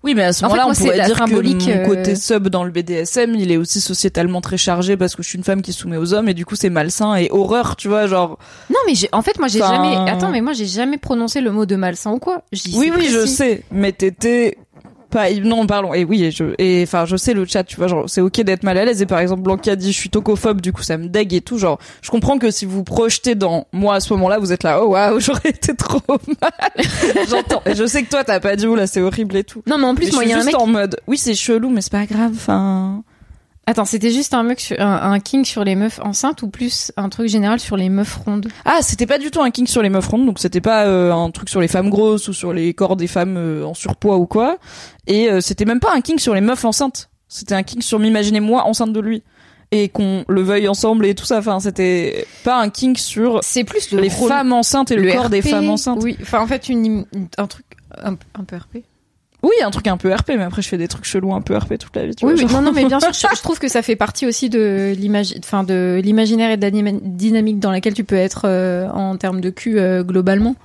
S1: Oui, mais à ce
S2: En fait,
S1: moment-là, on pourrait dire
S2: symbolique,
S1: que mon
S2: euh,
S1: côté sub dans le BDSM, il est aussi sociétalement très chargé parce que je suis une femme qui se soumet aux hommes et du coup c'est malsain et horreur, tu vois, genre.
S2: Non, mais j'ai- en fait, moi, j'ai
S1: Enfin-
S2: jamais. Attends, mais moi, j'ai jamais prononcé le mot de malsain ou quoi. Je dis,
S1: Oui, oui, je sais, mais t'étais pas non pardon et oui et je et enfin je sais le chat tu vois genre c'est ok d'être mal à l'aise et par exemple Blanca dit je suis tocophobe du coup ça me dégue et tout genre je comprends que si vous projetez dans moi à ce moment-là vous êtes là oh waouh j'aurais été trop mal j'entends et je sais que toi t'as pas dit oh là c'est horrible et tout
S2: Non, mais en plus,
S1: Mais
S2: moi, il y a un mec.
S1: en mode oui c'est chelou mais c'est pas grave enfin
S2: Attends, c'était juste un mec, sur- un, un king sur les meufs enceintes ou plus un truc général sur les meufs rondes?
S1: Ah, c'était pas du tout un kink sur les meufs rondes, donc c'était pas euh, un truc sur les femmes grosses ou sur les corps des femmes euh, en surpoids ou quoi. Et euh, c'était même pas un kink sur les meufs enceintes. C'était un kink sur m'imaginer moi enceinte de lui et qu'on le veuille ensemble et tout ça. Enfin, c'était pas un kink sur
S2: C'est plus le
S1: les
S2: rôle-
S1: femmes enceintes et le, corps des femmes enceintes.
S2: Oui, enfin, en fait, une, un truc un, un peu RP.
S1: Oui, un truc un peu RP, mais après je fais des trucs chelous un peu RP toute la vie. Tu
S2: Oui,
S1: vois,
S2: oui, non, non, mais bien sûr, je, je trouve que ça fait partie aussi de enfin de l'imaginaire et de la dynamique dans laquelle tu peux être euh, en termes de cul euh, globalement.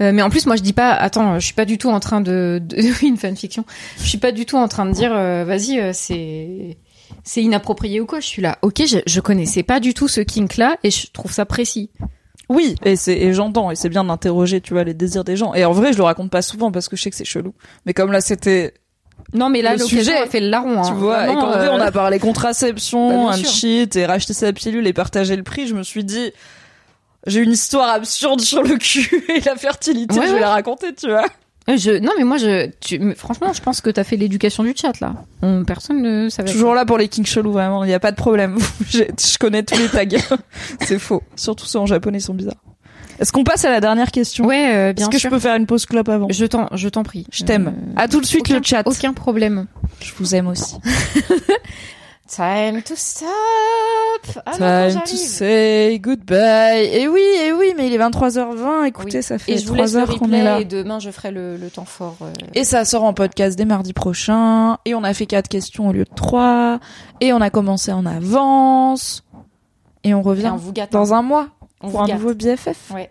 S2: Euh, mais en plus, moi, je dis pas, attends, je suis pas du tout en train de, de oui, une fanfiction. Je suis pas du tout en train de dire, euh, vas-y, euh, c'est c'est inapproprié ou quoi. Je suis là, ok, je, je connaissais pas du tout ce kink là et je trouve ça précis.
S1: Oui, et c'est et j'entends et c'est bien d'interroger, tu vois, les désirs des gens. Et en vrai, je le raconte pas souvent parce que je sais que c'est chelou. Mais comme là, c'était
S2: Non, mais là,
S1: Le sujet,
S2: a fait le larron.
S1: Tu
S2: hein.
S1: vois, et quand
S2: euh,
S1: on a parlé contraception,
S2: Bah,
S1: un cheat et racheter sa pilule et partager le prix, je me suis dit, j'ai une histoire absurde sur le cul et la fertilité,
S2: Ouais,
S1: je vais
S2: ouais.
S1: la raconter, tu vois.
S2: Euh, Je, non, mais moi, je, tu, mais franchement, je pense que t'as fait l'éducation du chat là. On- personne ne savait.
S1: Toujours là pour les kinks chelous, vraiment, il n'y a pas de problème. Je connais tous les tags. c'est faux. Surtout ceux en japonais ils sont bizarres. Est-ce qu'on passe à la dernière question
S2: Ouais, euh, bien
S1: Est-ce que
S2: sûr.
S1: je peux faire une pause clope avant
S2: Je t'en, je t'en prie.
S1: Je t'aime.
S2: Euh,
S1: À tout de suite
S2: aucun,
S1: le chat.
S2: Aucun problème.
S1: Je vous aime aussi.
S2: Time to stop. Ah
S1: Time to say goodbye. Et oui, et oui, mais il est 23h20. Écoutez,
S2: Oui.
S1: ça fait
S2: Et je vous laisse
S1: 3
S2: le
S1: heures qu'on est là.
S2: et demain je ferai le, le temps fort. euh.
S1: Et ça sort en podcast dès mardi prochain. Et on a fait quatre questions au lieu de trois. Et on a commencé en avance. Et on
S2: Et
S1: revient
S2: on vous gâte.
S1: dans un mois
S2: on
S1: pour
S2: vous
S1: un
S2: gâte.
S1: nouveau BFF.
S2: Ouais.